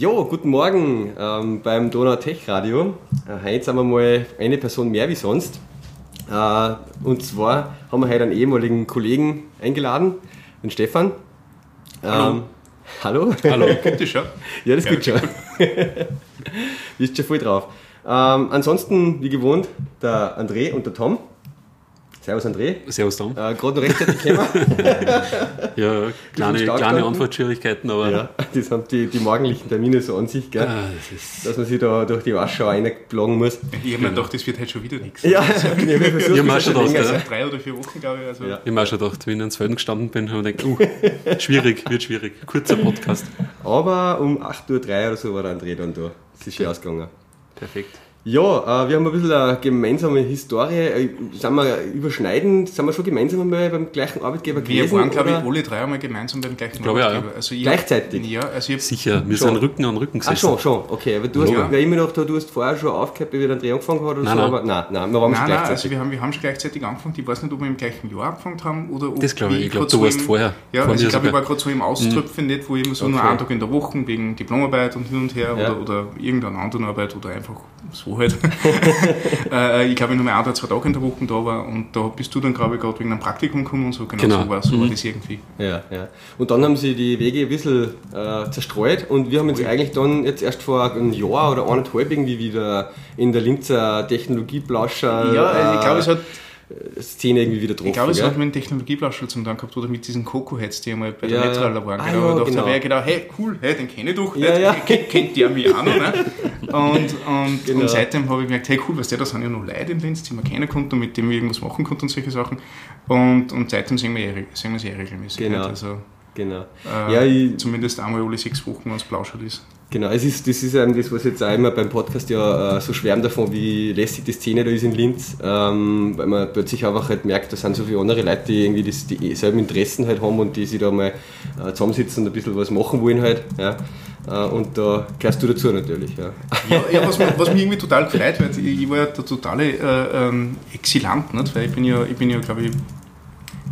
Jo, guten Morgen ähm, beim Donau Tech Radio. Äh, heute sind wir mal eine Person mehr wie sonst. Äh, und zwar haben wir heute einen ehemaligen Kollegen eingeladen, den Stefan. Hallo. Ähm, hallo? Hallo, kommt das schon? Ja, das Ja, geht schon. Bist schon voll drauf. Ähm, ansonsten, wie gewohnt, der André und der Tom. Servus André. Servus Tom. Äh, Gerade noch rechtzeitig gekommen. Ja, kleine, kleine. Antwortschwierigkeiten, aber ja, das haben die, die morgendlichen Termine so an sich, gell? ah, das ist, dass man sich da durch die Warschau reinplagen muss. Ich habe mir gedacht, das wird heute schon wieder nichts. Ja, wir versuchen Ja, mach es schon schon das, länger. gell? Seit drei oder vier Wochen, glaube ich. Also. Ja. ich habe mir auch schon gedacht, wenn ich ins Feld gestanden bin, habe ich gedacht, uh, schwierig, wird schwierig. Kurzer Podcast. Aber um 8.03 Uhr oder so war der André dann da. Es ist schon ausgegangen. Perfekt. Ja, äh, wir haben ein bisschen eine gemeinsame Historie. Äh, Sind wir überschneidend? Sind wir schon gemeinsam einmal beim gleichen Arbeitgeber Wir gewesen? waren, glaube ich, alle drei einmal gemeinsam beim gleichen Glaube ich auch, Arbeitgeber. Also ich Gleichzeitig? Ja, also ich Sicher, wir Schon. sind Rücken an Rücken Ach gesessen. schon, schon, okay. Aber du hast Ja. ja. immer noch, du hast vorher schon aufgehört, bevor der André angefangen hat oder Nein, so, nein. aber nein, nein, wir waren schon Nein, nein, gleichzeitig. also wir haben, wir haben schon gleichzeitig angefangen. Ich weiß nicht, ob wir im gleichen Jahr angefangen haben oder ob Das glaube ich. wie Ich glaube, du warst im, vorher. Ja, also ich glaube, ich war gerade so im Auströpfen, nicht, wo ich immer so nur Okay. einen Tag in der Woche wegen Diplomarbeit und hin und her Ja. oder, oder irgendeiner anderen Arbeit oder einfach so halt. äh, ich glaube, ich nur mal ein oder zwei Tage in der Woche da war und da bist du dann, glaube ich, gerade wegen einem Praktikum gekommen und so. Genau, Genau. so war, so war Mhm. das irgendwie. Ja, ja. Und dann haben sie die Wege ein bisschen äh, zerstreut und wir haben uns eigentlich dann jetzt erst vor einem Jahr oder eineinhalb irgendwie wieder in der Linzer Technologieplauscher Ja, ich glaube, es hat äh, Szene irgendwie wieder getroffen. Ich glaube, es hat mit dem Technologieblauschel zum Tun gehabt oder mit diesen Coco-Heads, die einmal bei der Ja. Netzraller waren. Ah, Genau, ja, und da genau. habe ich gedacht, hey, cool, hey, den kenne ich doch. Ja, ja. Kennt, kennt der mich auch noch. Ne? Und, und, Genau. und seitdem habe ich gemerkt, hey, cool, was der, da sind ja noch Leute in Linz, die man kennen konnte und mit denen wir irgendwas machen konnten und solche Sachen. Und, und seitdem sehen wir, eh, sehen wir sie regelmäßig. Genau. Nicht? Also, Genau. äh, Ja, ich, zumindest einmal alle sechs Wochen, wenn es blauschert ist. Genau. Es ist, das ist eben das, was jetzt auch immer beim Podcast ja äh, so schwärmt davon, wie lässig die Szene da ist in Linz, ähm, weil man plötzlich einfach halt merkt, da sind so viele andere Leute, die irgendwie das, die selben Interessen halt haben und die sich da mal äh, zusammensitzen und ein bisschen was machen wollen halt. Ja. Äh, und da gehörst du dazu natürlich. Ja. Ja, ja was, was mich irgendwie total gefreut weil ich, ich war ja der totale äh, ähm, Exilant, nicht? weil ich bin ja, ich bin ja glaube ich,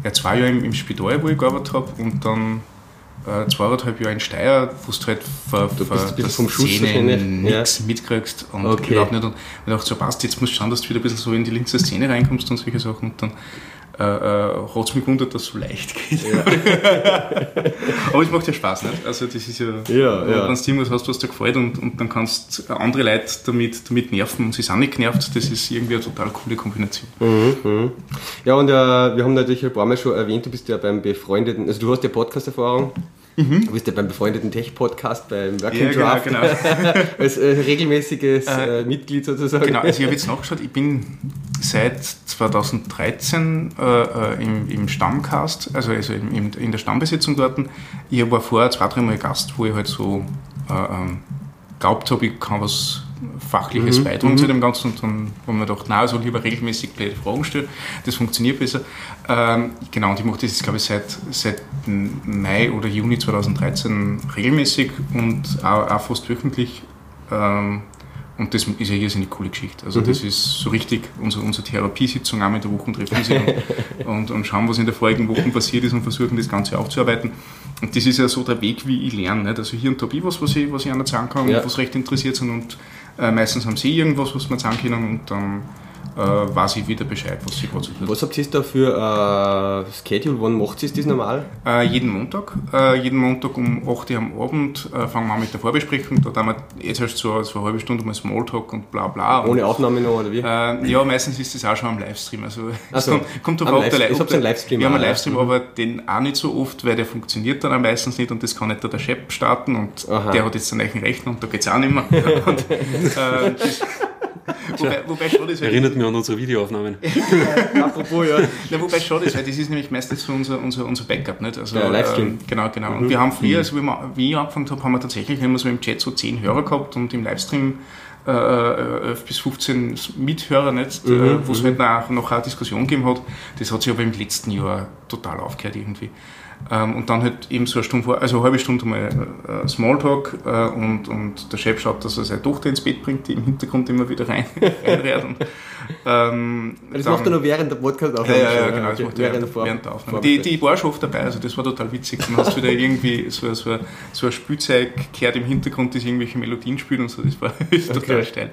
ja, zwei Jahre im, im Spital, wo ich gearbeitet habe und dann äh, zweieinhalb Jahre in Steyr, wo du halt ver, Du bist bisschen der vom Schuss wahrscheinlich, ja. nichts mitkriegst und Okay. überhaupt nicht. Und ich dachte so, passt, jetzt musst du schauen, dass du wieder ein bisschen so in die Linzer Szene reinkommst und solche Sachen und dann äh, äh, hat es mich gewundert, dass es so leicht geht. Aber es macht ja Spaß, nicht? Also das ist ja, Ja, wenn ja. du irgendwas hast, was dir gefällt und, und dann kannst du andere Leute damit, damit nerven und sie sind nicht genervt, das ist irgendwie eine total coole Kombination. Mhm, mhm. Ja, und äh, wir haben natürlich ein paar Mal schon erwähnt, du bist ja beim befreundeten, also du hast ja Podcast-Erfahrung. Du bist ja beim befreundeten Tech-Podcast, beim Working Mhm. Ja, Draft, genau, genau. als äh, regelmäßiges äh, Mitglied sozusagen. Genau, also ich habe jetzt nachgeschaut, ich bin seit 2013 äh, äh, im, im Stammcast, also, also im, in der Stammbesetzung dort. Ich war vorher zwei, dreimal Gast, wo ich halt so äh, ähm, glaubt habe, ich kann was Fachliches beitragen zu dem Ganzen und dann haben wir gedacht, na, also lieber regelmäßig blöde Fragen stellen, das funktioniert besser. Ähm, genau, und ich mache das jetzt, glaube ich, seit, seit Mai oder Juni 2013 regelmäßig und auch, auch fast wöchentlich. Ähm, und das ist eine irrsinnig coole Geschichte. Also das ist so richtig unsere, unsere Therapiesitzung, einmal in der Woche treffen sie und, und, und schauen, was in der vorigen Woche passiert ist und versuchen das Ganze aufzuarbeiten. Und das ist ja so der Weg, wie ich lerne. Nicht? Also hier und da habe ich was, was ich, was ich einer sagen kann, Ja. was recht interessiert sind und äh, meistens haben sie irgendwas, was man sagen können und dann äh, weiß ich wieder Bescheid, was sie tut. Was habt ihr da für äh, Schedule? Wann macht ihr das normal? Äh, jeden Montag. Äh, jeden Montag um 8 Uhr am Abend äh, fangen wir an mit der Vorbesprechung. Da haben wir jetzt erst so, so eine halbe Stunde mal Smalltalk und bla bla. Ohne Aufnahme noch oder wie? äh, ja, meistens ist das auch schon am Livestream. Also Ach es so, kommt, kommt drauf ob der Live- Li- es ob habt einen Livestream Wir haben einen ja. Livestream, aber den auch nicht so oft, weil der funktioniert dann meistens nicht und das kann nicht der Chef starten und Aha. der hat jetzt einen neuen Rechner und da geht es auch nicht mehr. und, äh, das, wobei, wobei schade ist, Erinnert mich an unsere Videoaufnahmen. Apropos, ja. Na, wobei schade ist, weil das ist nämlich meistens so unser, unser, unser Backup, nicht? Also, Der Livestream. Ähm, genau, genau. Und wir haben früher, also wie, ich angefangen habe, haben wir tatsächlich immer so im Chat so 10 Hörer gehabt und im Livestream äh, 11 bis 15 Mithörer, nicht? äh, wo es halt noch, noch eine Diskussion gegeben hat. Das hat sich aber im letzten Jahr total aufgehört irgendwie. Ähm, und dann halt eben so eine Stunde vor, also eine halbe Stunde mal äh, Smalltalk äh, und, und der Chef schaut, dass er seine Tochter ins Bett bringt, die im Hintergrund immer wieder rein, reinrät. Und, Ähm, Das dann- macht er noch während der podcast ja, aufnahme ja, ja, schon, genau, das okay. macht während, Vor- während der Aufnahme. Die, die war schon oft dabei, also das war total witzig. Dann hast du wieder irgendwie so, so, so ein Spielzeug gehört im Hintergrund, das irgendwelche Melodien spielt und so, das war ist total Okay. steil.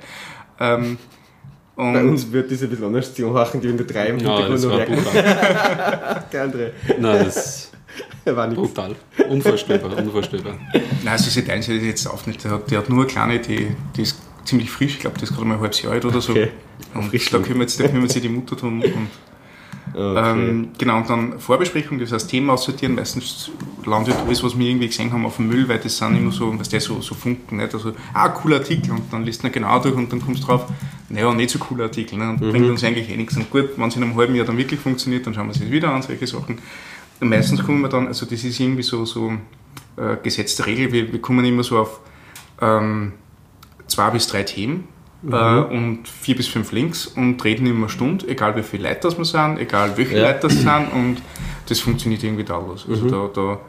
Ähm, und Bei uns wird diese ein bisschen anders zu machen, die in der 3 im Ja, Hintergrund das noch war. Der andere Nein, das war nichts. brutal. Unvorstellbar, unvorstellbar. Nein, also sie teilen sich das jetzt auf nicht. Der hat, der hat nur eine kleine, die, die ist ziemlich frisch, ich glaube, die ist gerade mal ein halbes Jahr alt oder so. Okay. Und Frisch da kümmert, sich- die Mutter drum. Und, Okay. ähm, genau, und dann Vorbesprechung, das heißt Themen aussortieren. Meistens landet alles, was wir irgendwie gesehen haben, auf dem Müll, weil das sind immer so, was der so, so funken. Nicht? Also, ah, cooler Artikel. Und dann liest man genau durch und dann kommst du drauf, naja, nicht so cooler Artikel. Ne? Und bringt uns eigentlich eh nichts. Und gut, wenn es in einem halben Jahr dann wirklich funktioniert, dann schauen wir es wieder an, solche Sachen. Meistens kommen wir dann, also das ist irgendwie so, so äh, gesetzte Regel, wir, wir kommen immer so auf ähm, zwei bis drei Themen äh, und vier bis fünf Links und reden immer eine Stunde, egal wie viele Leute das wir sind, egal welche Ja. Leute das sind und das funktioniert irgendwie dauerlos. Also da, da,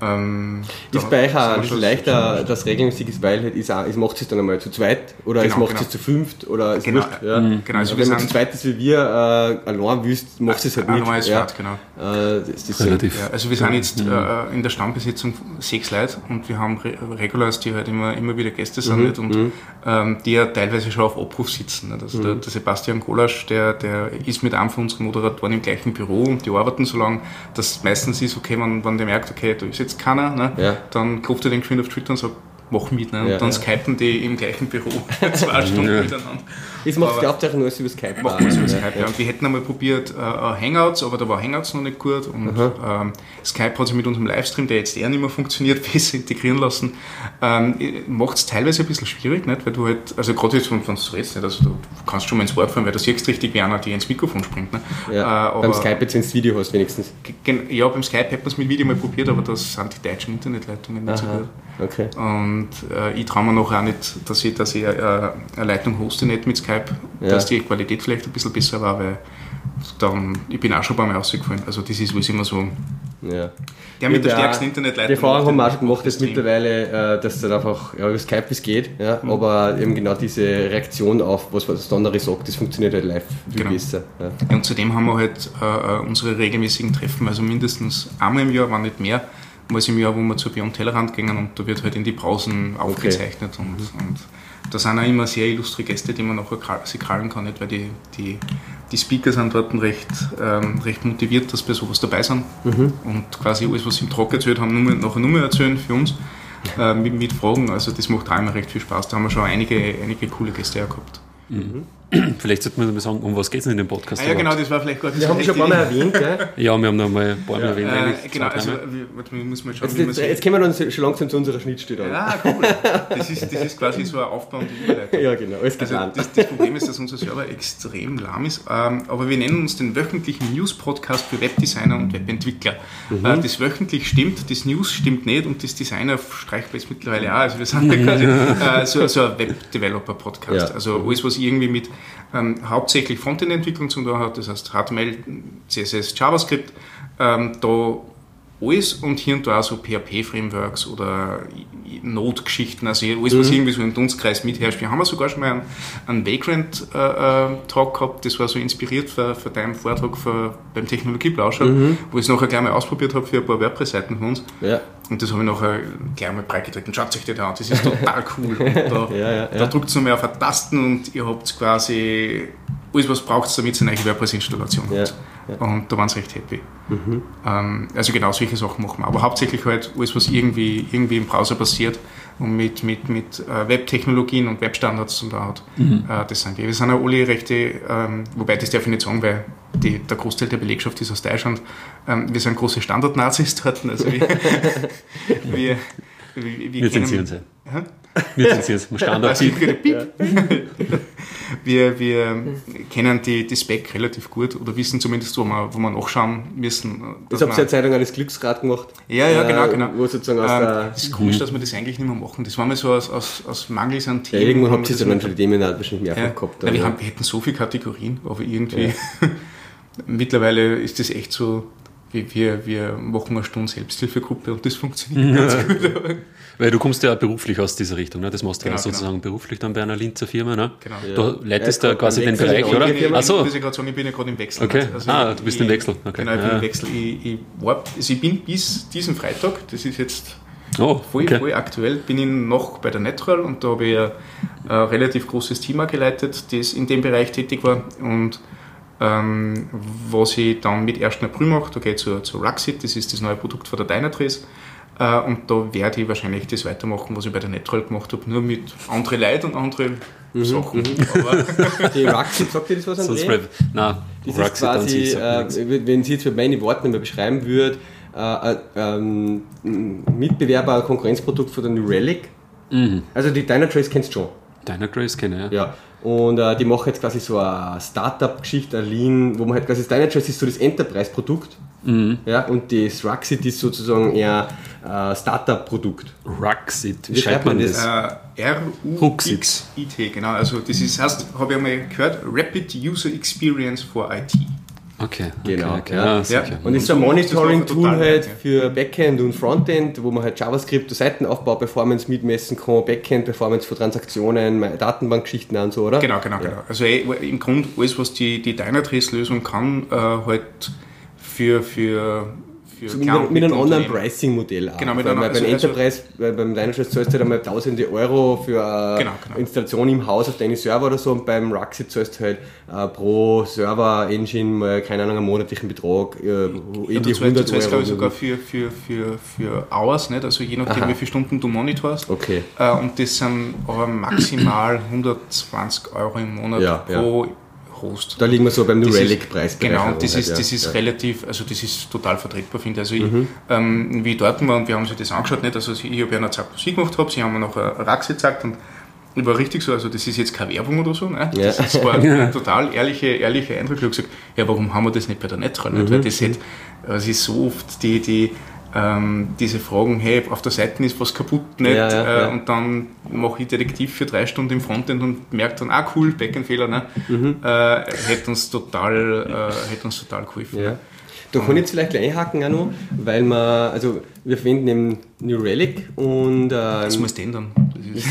ähm, Ist bei euch auch ein bisschen schon- leichter, das regelmäßig ist, weil halt ist auch, es macht es dann einmal zu zweit oder es Genau, macht genau. es zu fünft oder es Genau, wurscht, ja. genau, also wir wenn man zu sind- zweit ist wie wir, äh, allein willst, machst du es halt nicht. normal ist ja. Fahrt, genau. Äh, das ist so. Relativ. Ja, also wir sind jetzt äh, in der Stammbesitzung sechs Leute und wir haben Re Regulars, die halt immer, immer wieder Gäste sind nicht? und ähm, die ja teilweise schon auf Abruf sitzen. Nicht? Also der, der Sebastian Golasch, der, der ist mit einem von unseren Moderatoren im gleichen Büro und die arbeiten so lange, dass meistens ist, okay, wenn, wenn der merkt, okay, da ist jetzt keiner, ne? Ja. dann klopft er den geschwind auf Schulter und sagt, mach mit. Ne? Und Ja, dann ja. skypen die im gleichen Büro zwei Stunden miteinander. Das macht Aber- die Hauptsache nur über Skype. Machen wir es über Ja, Skype, ja. Und wir hätten einmal probiert äh, äh, Hangouts, aber da war Hangouts noch nicht gut. Und ähm, Skype hat sich mit unserem Livestream, der jetzt eher nicht mehr funktioniert, besser integrieren lassen. Ähm, Macht es teilweise ein bisschen schwierig, nicht? weil du halt, also gerade jetzt, wenn wenn du redest, nicht? Also, du kannst schon mal ins Wort fallen, weil du siehst richtig, wie einer dir ins Mikrofon springt. Ne? Ja. Äh, Beim Skype jetzt, das Video hast, wenigstens. Ja, beim Skype hätten wir es mit Video mal probiert, aber das sind die deutschen Internetleitungen nicht so Aha. gut. Okay. Und äh, ich traue mir noch auch nicht, dass ich, dass ich äh, eine Leitung hoste nicht mit Skype, Ja. dass die Qualität vielleicht ein bisschen besser war, weil dann, ich bin auch schon ein paar Mal rausgefallen. Also das ist alles immer so. Ja. Der mit der stärksten Internetleitung. Die Erfahrung haben wir auch gemacht, dass Stream. mittlerweile, äh, dass dann einfach ja, über Skype es geht, ja, Mhm. aber eben genau diese Reaktion auf was, was der andere sagt, das funktioniert halt live viel Genau. besser. Ja. Ja, und zudem haben wir halt äh, äh, unsere regelmäßigen Treffen, also mindestens einmal im Jahr, wenn nicht mehr, mal im Jahr, wo wir zur Beyond Tellerrand gehen und da wird halt in die Pausen aufgezeichnet und, und da sind auch immer sehr illustre Gäste, die man nachher sie krallen kann, nicht? weil die, die, die Speaker sind dort recht, ähm, recht motiviert, dass bei sowas dabei sind und quasi alles, was sie im Talk erzählt haben, nur, nachher nur mehr erzählen für uns. Äh, mit, mit Fragen, also das macht auch immer recht viel Spaß. Da haben wir schon einige, einige coole Gäste gehabt. Vielleicht sollte man mal sagen, um was geht es denn in dem Podcast? Ah, ja, genau, das war vielleicht gar nicht Wir haben schon ein paar Mal erwähnt, gell? Ja, wir haben noch mal ein paar Mal erwähnt. Äh, eigentlich, genau, also mal, muss mal schauen, Jetzt, wie man jetzt, sich- jetzt kommen wir dann schon langsam zu unserer Schnittstelle an. Ja, cool. Das ist, das ist quasi so ein Aufbau und Überleitung. Ja, genau, alles Also das, das Problem ist, dass unser Server extrem lahm ist, ähm, aber wir nennen uns den wöchentlichen News-Podcast für Webdesigner und Webentwickler. Mhm. Äh, das wöchentlich stimmt, das News stimmt nicht und das Designer streicht jetzt mittlerweile auch. Also wir sind ja quasi äh, so, so ein Web-Developer-Podcast. Ja. Also alles, was irgendwie mit ähm, hauptsächlich Frontend-Entwicklung zu tun hat, das heißt HTML, CSS, JavaScript, ähm, da alles und hier und da so PHP-Frameworks oder Node-Geschichten, also alles, was irgendwie so im Dunstkreis mitherrscht. Wir haben ja sogar schon mal einen, einen Vagrant-Talk gehabt, das war so inspiriert für, für deinen Vortrag für, beim Technologieplauscher, wo ich es nachher gleich mal ausprobiert habe für ein paar WordPress-Seiten von uns. Ja. Und das habe ich nachher gleich mal breitgetreten. Schaut euch das an, das ist total cool. Und da Ja, ja, da drückt es nochmal auf Tasten und ihr habt quasi alles, was braucht, damit ihr eine neue WordPress-Installation Ja. Und da waren sie recht happy. Ähm, also genau solche Sachen machen wir. Aber hauptsächlich halt alles, was irgendwie, irgendwie im Browser passiert und mit, mit, mit äh, Webtechnologien und Webstandards zu tun hat. Äh, das sind wir. Wir sind ja alle rechte, ähm, wobei das darf ich nicht sagen, weil die, der Großteil der Belegschaft ist aus Deutschland. Ähm, wir sind große Standard-Nazis dort. Also wir, wir, wir, Wir zensieren sie. Wir zensieren sie. Standard. Also, Piep. wir, wir kennen die, die Spec relativ gut oder wissen zumindest, wo wir, wo wir nachschauen müssen. Das habt ihr ja Zeitung das Glücksrad gemacht. ja, ja, genau, Äh, genau. Wo sozusagen aus Ähm, der. das ist komisch, dass wir das eigentlich nicht mehr machen. Das war mal so aus, aus, aus Mangels an Ja, Themen. irgendwann haben habt ihr das dann nicht- schon die Themen wahrscheinlich mehrfach ja, gehabt. Nein, wir, haben, wir hätten so viele Kategorien, aber irgendwie mittlerweile ist das echt so, wir, wir, wir machen eine Stunde Selbsthilfegruppe und das funktioniert ganz gut. Weil du kommst ja beruflich aus dieser Richtung, ne? Das machst du Genau, ja sozusagen beruflich dann bei einer Linzer Firma, ne? Genau. Du leitest Ja, da quasi den Bereich, oder? andere Firma. Ach so. muss ich gerade sagen, ich bin ja gerade im Wechsel. Okay. Also Ah, du bist ich, im Wechsel. Okay. Genau, ich bin Ja. im Wechsel. Ich, ich, war, also ich bin bis diesen Freitag, das ist jetzt Oh, voll, okay. voll aktuell, bin ich noch bei der Netral und da habe ich ein, ein relativ großes Team auch geleitet, das in dem Bereich tätig war. Und ähm, was ich dann mit 1. April mache, da gehe ich zur, zur Ruxit, das ist das neue Produkt von der Dynatrace. Äh, und da werde ich wahrscheinlich das weitermachen, was ich bei der Netral gemacht habe, nur mit anderen Leuten und anderen Mhm, Sachen. Aber Die Ruxit, sagt dir das was, So André? Spread. Nein, Das Ruxit ist quasi, äh, wenn sie jetzt für meine Worte nicht mehr beschreiben würde, äh, äh, ähm, ein Mitbewerber, ein Konkurrenzprodukt von der New Relic. Mhm. Also die Dynatrace kennst du schon. Deiner Grace kenne ich, ja. Ja. Und äh, die machen jetzt quasi so eine Startup-Geschichte, ein Lean, wo man halt quasi Dynatrace ist so das Enterprise-Produkt. Mhm. Ja, und das Ruxit ist sozusagen eher äh, Startup-Produkt. Ruxit, wie, schreibt man das? Äh, R-U-X-I-T, genau. Also das ist, heißt, habe ich einmal gehört, Rapid User Experience for IT. Okay, Genau, okay, okay. ja. Ah, Ja. sicher. Und das ist so ein Monitoring-Tool halt für Backend und Frontend, wo man halt JavaScript, Seitenaufbau, Performance mitmessen kann, Backend, Performance von Transaktionen, Datenbankgeschichten und so, oder? Genau, genau, genau. Also eh, im Grunde alles, was die, die Dynatrace-Lösung kann, äh, halt für, für, für So mit, einem- mit einem anderen Unternehmen. Pricing-Modell auch. Genau, mit einem- beim also- also- Enterprise, weil beim Dynatrace zahlst du halt einmal tausende Euro für eine Genau, genau. Installation im Haus auf deine Server oder so und beim Ruxit zahlst du halt äh, pro Server-Engine mal, keine Ahnung, einen monatlichen Betrag, äh, Ja, in die zahlst, du 100 zahlst, glaube ich, Euro. sogar für, für, für, für Hours, nicht? also je nachdem, Aha. wie viele Stunden du monitorst. Okay. Äh, und das sind aber maximal 120 Euro im Monat Ja, pro Host. Da liegen wir so beim New Das ist- Relic-Preis. Genau, das ist, das ist relativ, also das ist total vertretbar, finde. Also ich, ähm, wie ich dort war und wir haben sich das angeschaut, nicht? also ich habe ja eine Zeit Musik gemacht, habe, sie haben mir noch eine Raxe gezeigt und ich war richtig so, also das ist jetzt keine Werbung oder so, ne? das, Ja. das war ein total ehrliche, ehrliche Eindruck. Ich habe gesagt, ja, warum haben wir das nicht bei der Netral? Nicht? Weil das, hat, es ist so oft die, die ähm, diese Fragen, hey, auf der Seite ist was kaputt, nicht? Ja, ja, äh, ja. und dann mache ich Detektiv für drei Stunden im Frontend und merke dann, ah cool, Backend-Fehler, ne? Mhm. äh, hätte uns total, äh, hätte uns total geholfen. Ja. Da kann ich jetzt vielleicht gleich einhaken auch noch, weil wir, also wir verwenden eben New Relic und Das ähm, muss denn dann.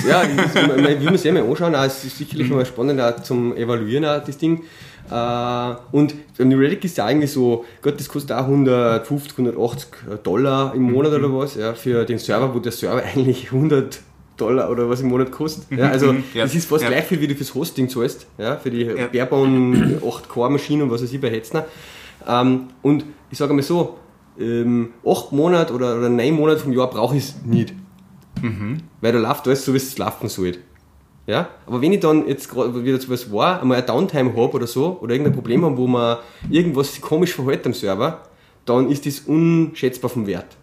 Ja, das, ich will mir sehr mal anschauen, auch, es ist sicherlich mal spannend auch zum Evaluieren auch, das Ding. Äh, und New Relic ist ja eigentlich so, Gott, das kostet auch 150, 180 Dollar im Monat oder was, ja, für den Server, wo der Server eigentlich 100 Dollar oder was im Monat kostet. Ja, also Ja. das ist fast Ja. gleich viel, wie du fürs Hosting zahlst, ja, für die Ja. Barebone 8-Core-Maschinen und was weiß ich bei Hetzner. Ähm, und ich sage mal so, ähm, 8 Monate oder, oder 9 Monate vom Jahr brauche ich es nicht. Weil da läuft alles so, wie es laufen soll. Ja? Aber wenn ich dann jetzt gerade wieder zu was war, einmal eine Downtime habe oder so, oder irgendein Problem habe, wo man irgendwas komisch verhält am Server, dann ist das unschätzbar vom Wert.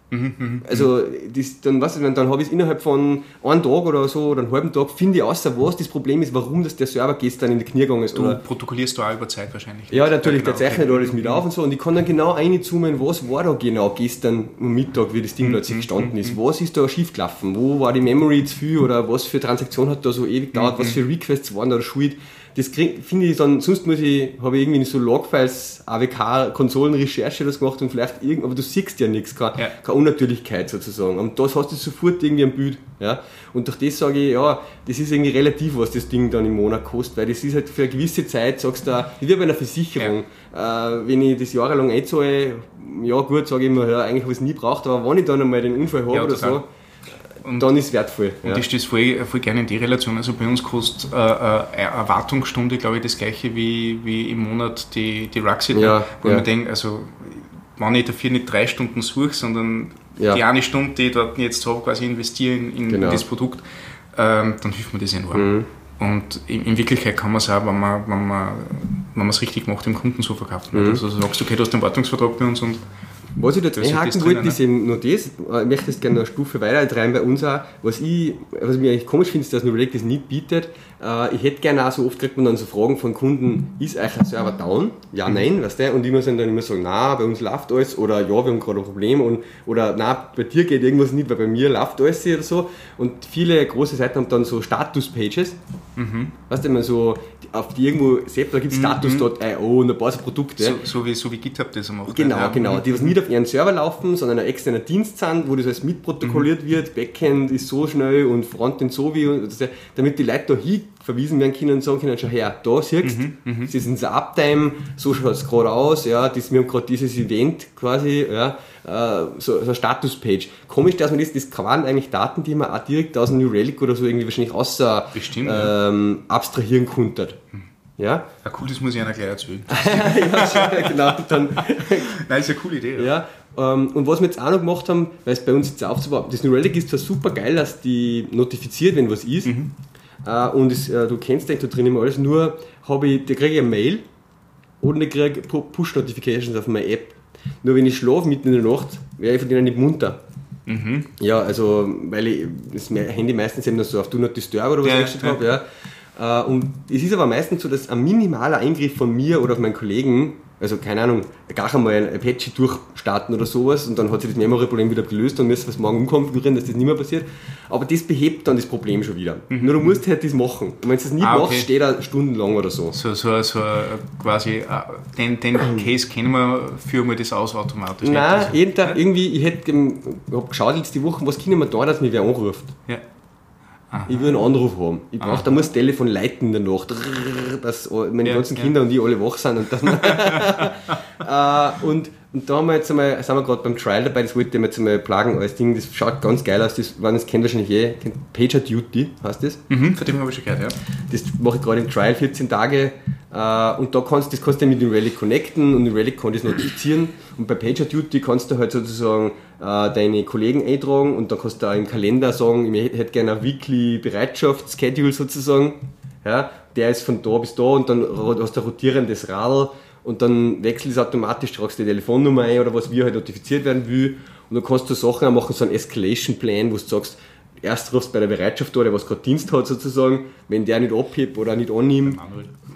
also das, dann, weißt du, dann, habe ich es innerhalb von einem Tag oder so oder einem halben Tag, finde ich außer was das Problem ist, warum das der Server gestern in die Knie gegangen ist. du Oder, protokollierst da auch über Zeit wahrscheinlich. ja, natürlich, genau. der zeichnet alles mit auf und so und ich kann dann genau einzoomen, was war da genau gestern am Mittag, wie das Ding plötzlich gestanden ist. Was ist da schiefgelaufen? Wo war die Memory zu viel oder was für Transaktion hat da so ewig gedauert? Was für Requests waren da schuld? Das finde ich dann, sonst muss ich, habe ich irgendwie so Logfiles, AWK, Konsolenrecherche das gemacht und vielleicht irgend, aber du siehst ja nichts, keine, Ja. keine Unnatürlichkeit sozusagen. Und das hast du sofort irgendwie am Bild. Ja? Und durch das sage ich, ja, das ist irgendwie relativ, was das Ding dann im Monat kostet, weil das ist halt für eine gewisse Zeit, sagst du, wie bei einer Versicherung. Äh, wenn ich das jahrelang einzahle, ja gut, sage ich immer, ja, eigentlich habe ich es nie braucht, aber wenn ich dann einmal den Unfall habe Ja, oder so, Und, dann ist es wertvoll. und ja. ich stehe voll, voll gerne in die Relation. Also bei uns kostet äh, äh, eine Erwartungsstunde, glaube ich, das gleiche wie, wie im Monat die, die Ruxit. Ja, wo ja. mir denke, also wenn ich dafür nicht drei Stunden suche, sondern Ja. die eine Stunde, die ich dort jetzt habe, quasi investiere in, in Genau. das Produkt, ähm, dann hilft mir das enorm. Mhm. Und in, in Wirklichkeit kann man es auch, wenn man wenn man wenn man es richtig macht, dem Kunden so verkauft. Mhm. Also du sagst, okay, du hast einen Wartungsvertrag bei uns und Was ich da jetzt Da ist ja einhaken wollte, ist eben nur das, äh, ich möchte das gerne eine Stufe weiter treiben bei uns auch, was ich, was mir eigentlich komisch finde, ist, dass New Relic das nicht bietet. Äh, Ich hätte gerne auch so oft kriegt man dann so Fragen von Kunden, ist euch ein Server down? Ja, nein, weißt du? Und die müssen dann immer sagen, na, bei uns läuft alles oder ja, wir haben gerade ein Problem und, oder na, bei dir geht irgendwas nicht, weil bei mir läuft alles oder so. Und viele große Seiten haben dann so Status-Pages Weißt du, immer so, auf die irgendwo, selbst, da gibt es Status.io und ein paar so Produkte. So, so, wie, so wie GitHub das macht. Genau, ja. genau. Die was nicht auf ihren Server laufen, sondern ein externer Dienst sind, wo das alles mitprotokolliert Mhm. wird. Backend ist so schnell und Frontend so wie, damit die Leute da hin verwiesen werden können und sagen können, schau her, da siehst Mhm, das ist unser Uptime, so schaut es gerade aus, ja, das, wir haben gerade dieses Event quasi, ja, äh, so, so eine Statuspage. Komisch, dass man das, das waren eigentlich Daten, die man auch direkt aus dem New Relic oder so irgendwie wahrscheinlich außer Bestimmt, ja. ähm, abstrahieren konnte. Ja? Ja, cool, das muss ich einer gleich erzählen. ja, genau. Dann, Nein, ist eine coole Idee. Ja, ähm, und was wir jetzt auch noch gemacht haben, weil es bei uns jetzt aufzubauen, das New Relic ist zwar super geil, dass die notifiziert, wenn was ist, äh, und es, äh, du kennst eigentlich da drin immer alles, nur habe ich, da kriege ich eine Mail und ich kriege Pu- Push-Notifications auf meine App. Nur wenn ich schlafe mitten in der Nacht, wäre ich von denen nicht munter. Ja, also, weil ich das Handy meistens eben so auf Do Not Disturb oder was Ja, eingestellt ja. habe, ja. Äh, Und es ist aber meistens so, dass ein minimaler Eingriff von mir oder von meinen Kollegen, also keine Ahnung, gar einmal ein Apache durchstarten oder sowas und dann hat sich das Memory-Problem wieder gelöst und müssen wir es morgen umkonfigurieren, dass das nicht mehr passiert. Aber das behebt dann das Problem schon wieder. Nur du musst halt das machen. Und wenn du das nicht Mhm. Ah, machst, okay. steht er stundenlang oder so. So, so, so quasi, äh, den, den Case kennen wir, führen wir das aus automatisch. Nein, Also, jeden Tag irgendwie, ich hätte, ähm, hab geschaut jetzt die Woche, was können wir da, dass mich wer anruft. ja. Ich will einen Anruf haben. Ich brauche, da muss das Telefon leiten in der Nacht, dass meine Ja, ganzen ja. Kinder und ich alle wach sind. Und, äh, und, und da haben wir jetzt einmal, sind wir gerade beim Trial dabei, das wollte ich mir jetzt einmal plagen als Ding, das schaut ganz geil aus, das, wenn das kennt wahrscheinlich eh, Pager Duty, heißt das. Mhm, von dem habe ich schon gehört, ja. Das mache ich gerade im Trial 14 Tage äh, und da kannst das kannst du mit dem Relic connecten und den Relic kann das notifizieren und bei PagerDuty kannst du halt sozusagen äh, deine Kollegen eintragen und dann kannst du auch im Kalender sagen, ich hätte gerne eine Weekly Bereitschaftsschedule sozusagen. Ja, der ist von da bis da und dann hast du ein rotierendes Radl und dann wechselt es automatisch, tragst du die Telefonnummer ein oder was, wie halt notifiziert werden will. Und dann kannst du Sachen machen, so einen Escalation Plan, wo du sagst, erst rufst bei der Bereitschaft da, der was gerade Dienst hat sozusagen, wenn der nicht abhebt oder nicht annimmt,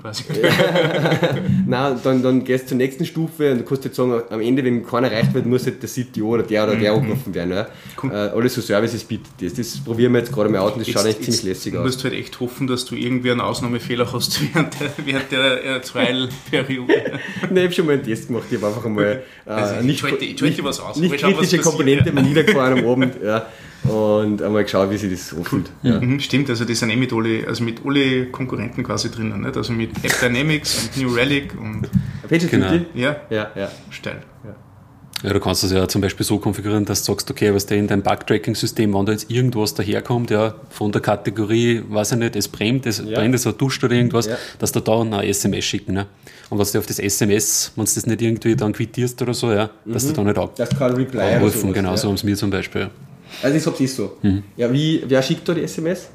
quasi. Nein, dann, dann gehst du zur nächsten Stufe und du kannst jetzt sagen, am Ende, wenn keiner erreicht wird, muss halt der CTO oder der oder der angerufen werden. Ja. Cool. Äh, alles so Services bietet das. Das probieren wir jetzt gerade mal aus und das schaut echt ziemlich lässig Du aus. musst halt echt hoffen, dass du irgendwie einen Ausnahmefehler hast während der, während der äh, Trial-Periode. Nein, ich habe schon mal einen Test gemacht, ich habe einfach einmal äh, Also ich nicht, schalte- ich schalte was aus. nicht schauen, kritische passiert, Komponente mal niedergefahren am Abend ja, und einmal geschaut, wie sich das anfühlt. Ja. Mhm, stimmt, also die sind eh mit alle, also mit alle Konkurrenten quasi drinnen, nicht? Also mit App Dynamics und New Relic und Pager Genau. Ja, Ja, ja. steil. Ja, du kannst das ja zum Beispiel so konfigurieren, dass du sagst, okay, was da in deinem Bug-Tracking-System, wenn da jetzt irgendwas daherkommt, ja, von der Kategorie, weiß ich nicht, es brennt, es Ja. brennt, es hat duscht oder irgendwas, Ja. dass da eine SMS schicken. Ne? Und was du auf das SMS, wenn du das nicht irgendwie dann quittierst oder so, ja, dass du da nicht ab Das kann Reply oder abrufen, sowas, genau, ja. so haben es mir zum Beispiel. Also ich hab's eh so. Mhm. Ja, wie, wer schickt da die SMS?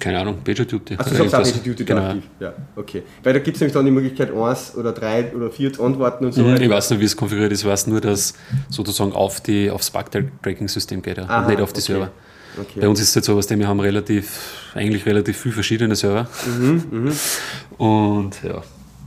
Keine Ahnung, Pager Duty. Also ich hab's auch Irgendwas. Pager Duty genau. aktiv. Ja, okay. Weil da gibt es nämlich dann die Möglichkeit, eins oder drei oder vier zu antworten und so. Mhm, Ich weiß nicht, wie es konfiguriert ist, ich weiß nur, dass sozusagen auf die, aufs Bug-Tracking-System geht ja, Aha, und nicht auf die okay. Server. Okay. Bei uns ist es jetzt so, was dem wir haben relativ, eigentlich relativ viele verschiedene Server. Und ja.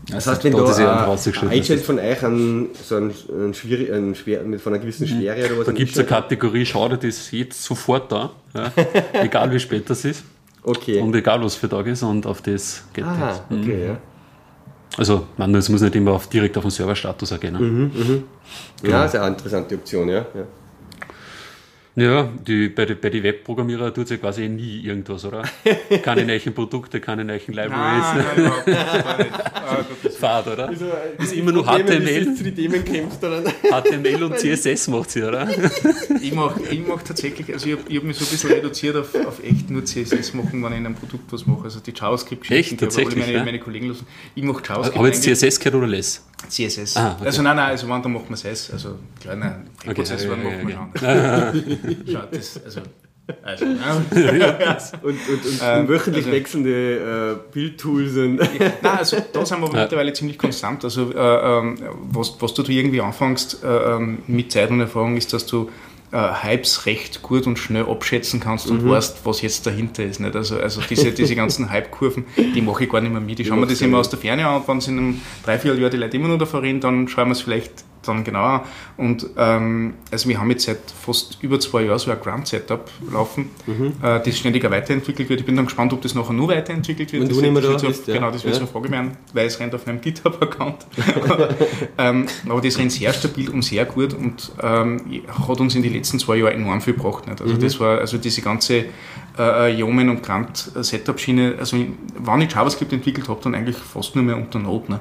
Das heißt, wenn da da ein Agent von euch einen, so einen, einen, schwierig, einen schwer, mit von einer gewissen Schwere oder was Da gibt es eine Kategorie, schau dir das jetzt sofort an, ja, egal wie spät das ist Okay. und egal was für Tag ist und auf das geht Aha, das. okay, ja. Also, man, es muss nicht immer auf, direkt auf den Serverstatus ergehen. Ne? Ja, ist ja eine interessante Option, ja. ja. Ja, die, bei den bei die Webprogrammierer tut sich quasi nie irgendwas, oder? keine neuen Produkte, keine neuen Libraries. Nein, nein, nicht. Ah, Fahrt, oder? äh, Ist immer nur HTML. Themen oder? HTML und CSS macht sie, oder? Ich mache ich mach tatsächlich, also ich habe hab mich so ein bisschen reduziert auf, auf echt nur CSS machen, wenn ich in einem Produkt was mache. Also die JavaScript-Geschichten, die Tatsächlich, meine, ja? meine Kollegen lassen. Ich mache JavaScript. Aber jetzt CSS gehört oder less? CSS. Ah, okay. Also nein, nein, also wenn, dann macht man es. Also klar, nein, Okay, Prozessoren ja, ja, macht man ja. Schaut, das, also, also ja. Und, und, und, Ähm, wöchentlich also- wechselnde äh, Bildtools und. Nein, also da sind wir mittlerweile ziemlich konstant. Also äh, ähm, was, was du irgendwie anfängst äh, ähm, mit Zeit und Erfahrung ist, dass du äh, Hypes recht gut und schnell abschätzen kannst und weißt, was jetzt dahinter ist. Nicht? Also, also diese, diese ganzen Hype-Kurven, die mache ich gar nicht mehr mit. Ich schaue mir das immer aus der Ferne an wenn es in einem Dreivierteljahr die Leute immer noch davor reden, dann schauen wir es vielleicht dann genauer. Und ähm, also wir haben jetzt seit fast über zwei Jahren so ein Grunt-Setup laufen, mhm. äh, das ständiger weiterentwickelt wird. Ich bin dann gespannt, ob das nachher nur weiterentwickelt wird. Und das du nicht mehr da so, bist. Genau, das wird Ja. so eine Frage werden, weil es rennt auf meinem GitHub-Account. ähm, aber das rennt sehr stabil und sehr gut und ähm, hat uns in den letzten zwei Jahren enorm viel gebracht. Nicht? Also das war, also diese ganze äh, Yeoman und Grant Setup-Schiene, also wann ich JavaScript entwickelt habe, dann eigentlich fast nur mehr unter Node. Ne?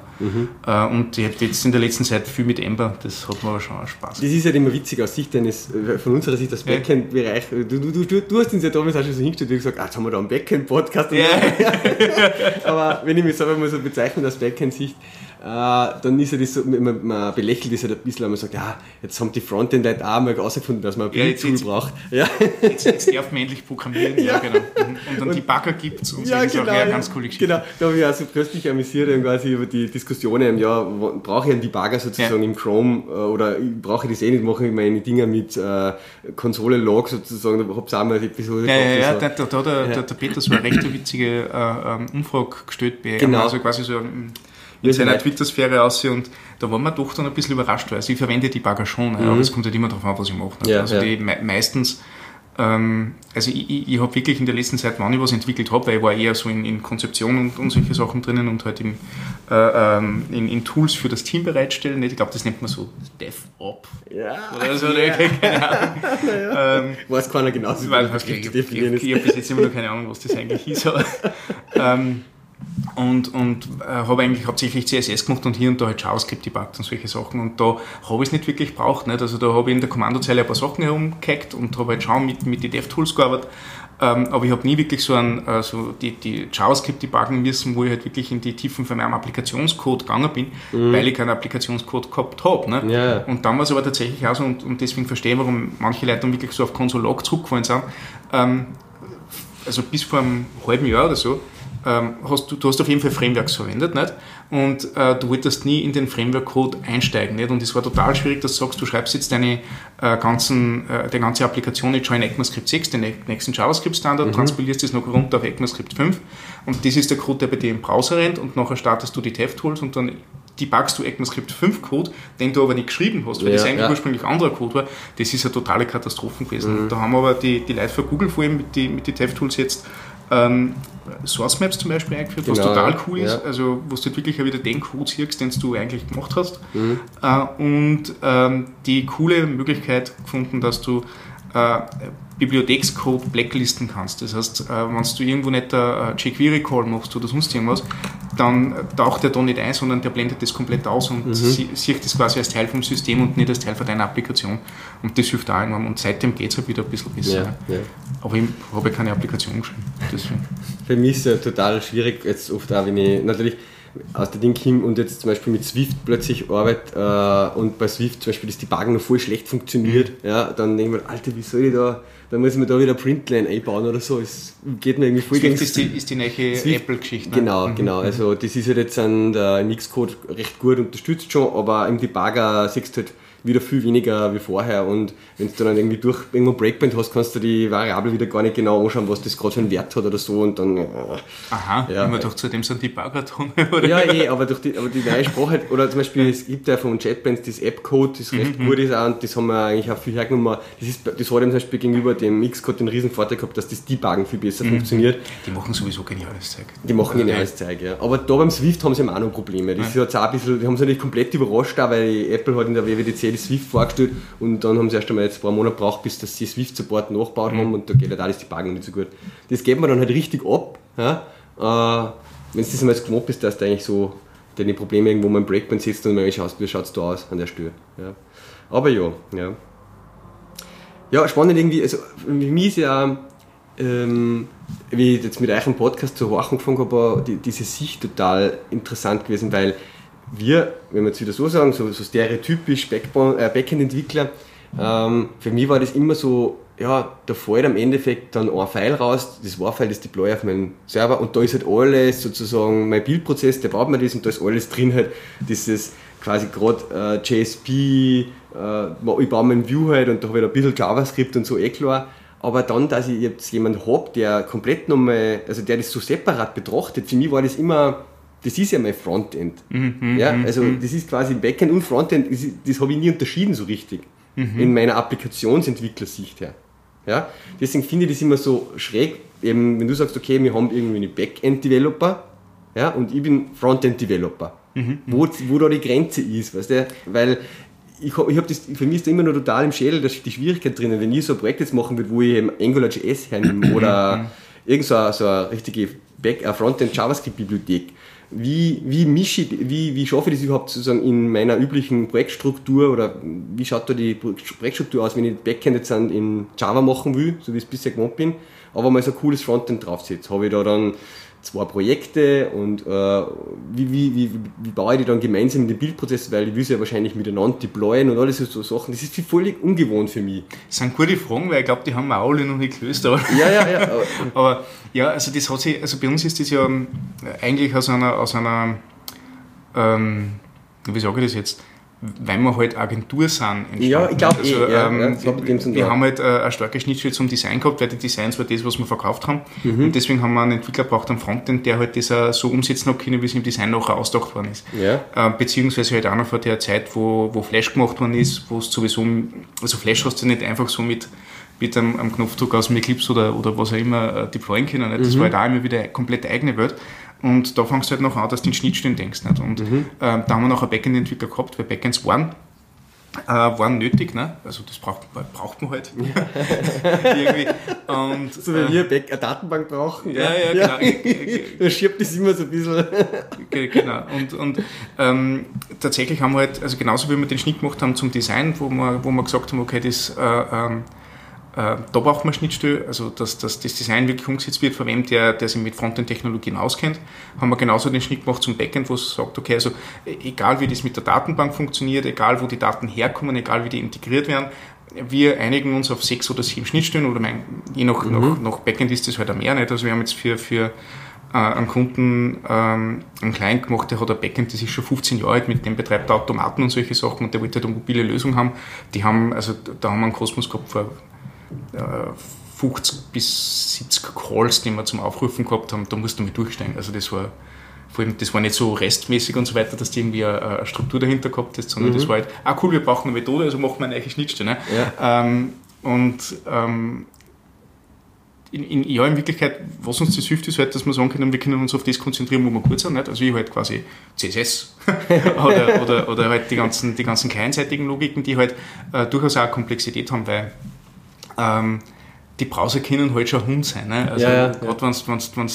Äh, und ich habe jetzt in der letzten Zeit viel mit Ember, das hat mir aber schon Spaß Das ist halt immer witzig aus Sicht eines, äh, von unserer Sicht als Ja. Backend-Bereich. Du, du, du, du, du hast uns ja damals auch schon so hingestellt und gesagt, ah, jetzt haben wir da einen Backend-Podcast. Ja. so. Aber wenn ich mich selber mal so bezeichne aus Backend-Sicht, äh, dann ist ja das so, man, man belächelt das halt ein bisschen, wenn man sagt, ja, jetzt haben die Frontend-Leute auch mal herausgefunden, dass man ein Ja, jetzt- Build-Tool jetzt- braucht. Ja. Jetzt, jetzt darf man endlich programmieren, ja, Ja. genau. Und, und dann die Bagger gibt es und so Ja, ist auch genau. eine ja. ganz coole Geschichte. Genau, da habe ich auch so köstlich amüsiert quasi über die Diskussionen, ja, brauche ich einen Debugger sozusagen Ja. im Chrome äh, oder brauche ich das eh nicht, mache ich meine Dinger mit äh, Konsole-Log sozusagen, da habe ich auch mal eine Episode Ja, ja, ja, war- da, da, da hat der, der, Peter so eine recht witzige äh, ähm, Umfrage gestellt bei Genau. also quasi so in seiner. Twitter-Sphäre aus und da waren wir doch dann ein bisschen überrascht, weil ich verwende die Bagger schon, aber es kommt halt immer darauf an, was ich mache. Mhm. Ja, also ja. die me meistens ähm, also ich, ich, ich habe wirklich in der letzten Zeit, wann ich was entwickelt habe, weil ich war eher so in, in Konzeption und, und solche Sachen drinnen und halt im, äh, ähm, in, in Tools für das Team bereitstellen. nicht? Ich glaube, das nennt man so DevOps ja. oder so. ne? keine Ahnung. ähm, Weiß keiner genau, wie man weiß, das ich, ich, ich, definieren ist. ich habe bis jetzt immer noch keine Ahnung, was das eigentlich ist. Aber, ähm, und und äh, habe eigentlich hauptsächlich CSS gemacht und hier und da halt JavaScript debuggt und solche Sachen. Und da habe ich es nicht wirklich braucht. Nicht? Also da habe ich in der Kommandozeile ein paar Sachen herumgehackt und habe halt schon mit, mit den DevTools gearbeitet. Ähm, aber ich habe nie wirklich so, ein, äh, so die, die JavaScript debuggen müssen, wo ich halt wirklich in die Tiefen von meinem Applikationscode gegangen bin, weil ich keinen Applikationscode gehabt habe. Ne? Mhm. Ja. Und dann war es aber tatsächlich auch so, und, und deswegen verstehe ich, warum manche Leute dann wirklich so auf Console Log zurückgefallen sind. Ähm, also bis vor einem halben Jahr oder so, ähm, hast du, du hast auf jeden Fall Frameworks verwendet, nicht? Und äh, du wolltest nie in den Framework-Code einsteigen, nicht? Und es war total schwierig, dass du sagst, du schreibst jetzt deine äh, ganzen, äh, die ganze Applikation jetzt schon in ECMAScript 6, den nächsten JavaScript-Standard, transpilierst das noch runter auf ECMAScript 5 und das ist der Code, der bei dir im Browser rennt und nachher startest du die DevTools und dann debugst du ECMAScript 5 Code, den du aber nicht geschrieben hast, weil Ja, das eigentlich ja. ursprünglich anderer Code war. Das ist eine totale Katastrophe gewesen. Da haben aber die, die Leute von Google vor allem mit den mit die DevTools jetzt ähm, Source Maps zum Beispiel eingeführt, was Genau, total ja. cool ist, Ja. also wo du halt wirklich auch wieder den Code siehst, den du eigentlich gemacht hast. Mhm. Äh, und ähm, die coole Möglichkeit gefunden, dass du äh, Bibliothekscode blacklisten kannst. Das heißt, äh, wenn du irgendwo nicht ein jQuery-Call machst oder sonst irgendwas, dann taucht der da nicht ein, sondern der blendet das komplett aus und sie, sieht das quasi als Teil vom System und nicht als Teil von deiner Applikation. Und das hilft auch enorm. Und seitdem geht es halt wieder ein bisschen besser. Ja, ja. Aber ich habe keine Applikation geschrieben. Deswegen. Für mich ist es ja total schwierig, jetzt oft auch, wenn ich natürlich aus der Ding komme und jetzt zum Beispiel mit Swift plötzlich arbeite äh, und bei Swift zum Beispiel das Debuggen noch voll schlecht funktioniert, ja, dann denke ich mir, Alter, wie soll ich da, dann muss ich mir da wieder Printline einbauen oder so, es geht mir irgendwie voll Swift gegen- ist die, ist die neue Apple-Geschichte. ne? Genau, Mhm. genau. Also das ist halt jetzt an der im Xcode recht gut unterstützt schon, aber im Debugger siehst du halt wieder viel weniger wie vorher und wenn du dann irgendwie durch irgendwo Breakpoint hast, kannst du die Variable wieder gar nicht genau anschauen, was das gerade für einen Wert hat oder so und dann äh, Aha, Ja. immer doch zu dem sind die drin. oder? ja, eh, aber durch die, aber die neue Sprache, halt, oder zum Beispiel, es gibt ja von JetBrains das App-Code, das recht gut ist auch, und das haben wir eigentlich auch viel hergenommen. Das, ist, das hat eben zum Beispiel gegenüber dem Xcode den riesen Vorteil gehabt, dass das Debuggen viel besser funktioniert. Die machen sowieso geniales Zeug. Die machen Also geniales Zeug, ja. Aber da beim Swift haben sie eben auch noch Probleme. Das ist jetzt auch ein bisschen, die haben sie nicht komplett überrascht, auch, weil Apple hat in der WWDC das Swift vorgestellt und dann haben sie erst einmal jetzt ein paar Monate gebraucht, bis dass sie Swift-Support nachgebaut haben und da geht halt auch das Debuggen nicht so gut. Das geht man dann halt richtig ab, ja. Äh, wenn du das einmal gewohnt bist, dass du eigentlich so deine Probleme irgendwo mal im Breakpoint sitzt und mal schaust, wie schaut es da aus an der Stelle. Ja. Aber ja, ja. Ja, spannend irgendwie, also für mich ist ja, ähm, wie ich jetzt mit euch im Podcast zu horchen angefangen habe, die, diese Sicht total interessant gewesen, weil wir, wenn wir jetzt wieder so sagen, so, so stereotypisch äh, Backend-Entwickler, ähm, für mich war das immer so, ja, da fällt am Endeffekt dann ein File raus, das War-File, das deploy auf meinen Server und da ist halt alles sozusagen mein Bildprozess, der baut mir das und da ist alles drin halt, dieses quasi gerade äh, JSP, äh, ich baue meinen View halt und da habe ich ein bisschen JavaScript und so eh klar. Aber dann, dass ich jetzt jemanden habe, der komplett nochmal, also der das so separat betrachtet, für mich war das immer das ist ja mein Frontend. Mhm, ja, mhm, also das ist quasi Backend und Frontend, das, das habe ich nie unterschieden so richtig mhm. in meiner Applikationsentwicklersicht her. Ja, deswegen finde ich das immer so schräg, eben, wenn du sagst, okay, wir haben irgendwie einen Backend-Developer ja, und ich bin Frontend-Developer. Mhm. Wo, wo da die Grenze ist, weißt du? Weil ich, ich habe das, für mich ist da immer noch total im Schädel dass die Schwierigkeit drinnen, wenn ich so ein Projekt jetzt machen würde, wo ich AngularJS hernehme oder irgend so, so eine richtige Back, eine Frontend JavaScript-Bibliothek, wie, wie mische wie, wie schaffe ich das überhaupt sozusagen in meiner üblichen Projektstruktur oder wie schaut da die Projektstruktur aus, wenn ich Backend jetzt in Java machen will, so wie ich es bisher gewohnt bin, aber mal so ein cooles Frontend draufsetze. Habe ich da dann zwei Projekte und äh, wie, wie, wie, wie baue ich die dann gemeinsam in den Bildprozess, weil ich will sie ja wahrscheinlich miteinander deployen und alles so Sachen. Das ist völlig ungewohnt für mich. Das sind gute Fragen, weil ich glaube, die haben wir alle noch nicht gelöst. Aber ja, ja, ja. aber ja, also das hat sich, also bei uns ist das ja eigentlich aus einer, aus einer ähm, wie sage ich das jetzt, weil wir halt Agentur sind. Ja, ich glaube also, eh, ja, ähm, ja, Wir haben halt äh, eine starke Schnittstelle zum Design gehabt, weil die Designs war das, was wir verkauft haben. Mhm. Und deswegen haben wir einen Entwickler braucht am Frontend, der halt das auch so umsetzen hat können, wie es im Design nachher ausgedacht worden ist. Ja. Äh, beziehungsweise halt auch noch vor der Zeit, wo, wo Flash gemacht worden ist, wo es sowieso, also Flash hast du nicht einfach so mit mit einem, einem Knopfdruck aus dem Eclipse oder, oder was auch immer äh, deployen können. Nicht? Das mhm. war halt auch immer wieder komplett eigene Welt. Und da fängst du halt noch an, dass du in Schnittstellen denkst. Nicht? Und mhm. äh, da haben wir noch einen Backend-Entwickler gehabt, weil Backends waren, äh, waren nötig. Ne? Also das braucht, braucht man halt. Irgendwie. Und, so wie wir äh, eine Datenbank brauchen. Ja, ja, ja genau. da schiebt das immer so ein bisschen. genau. Und, und ähm, tatsächlich haben wir halt, also genauso wie wir den Schnitt gemacht haben zum Design, wo wir, wo wir gesagt haben, okay, das äh, ähm, äh, da braucht man Schnittstelle, also dass, dass das Design wirklich umgesetzt wird von wem, der, der sich mit Frontend-Technologien auskennt. Haben wir genauso den Schnitt gemacht zum Backend, wo es sagt, okay, also egal wie das mit der Datenbank funktioniert, egal wo die Daten herkommen, egal wie die integriert werden, wir einigen uns auf sechs oder sieben Schnittstellen oder mein, je nach, mhm. nach, nach Backend ist das halt auch mehr nicht. Also wir haben jetzt für, für äh, einen Kunden ähm, einen Client gemacht, der hat ein Backend, das ist schon 15 Jahre alt, mit dem betreibt er Automaten und solche Sachen und der wollte halt eine mobile Lösung haben. Die haben, also da haben wir einen Kosmos gehabt vor 50 äh, bis 70 Calls, die wir zum Aufrufen gehabt haben, da musst du mit durchsteigen. Also das war vor allem, das war nicht so restmäßig und so weiter, dass du irgendwie eine, eine Struktur dahinter gehabt hast, sondern mhm. das war halt, ah cool, wir brauchen eine Methode, also machen wir eine neue Schnittstelle. Ja. Ähm, und ähm, in, in, ja, in Wirklichkeit, was uns das hilft, ist halt, dass wir sagen können, wir können uns auf das konzentrieren, wo wir gut sind. Nicht? Also ich halt quasi CSS oder, oder, oder halt die ganzen, die ganzen kleinseitigen Logiken, die halt äh, durchaus auch Komplexität haben, weil ähm, die Browser können halt schon Hund sein. Ne? Also ja, ja, gerade wenn du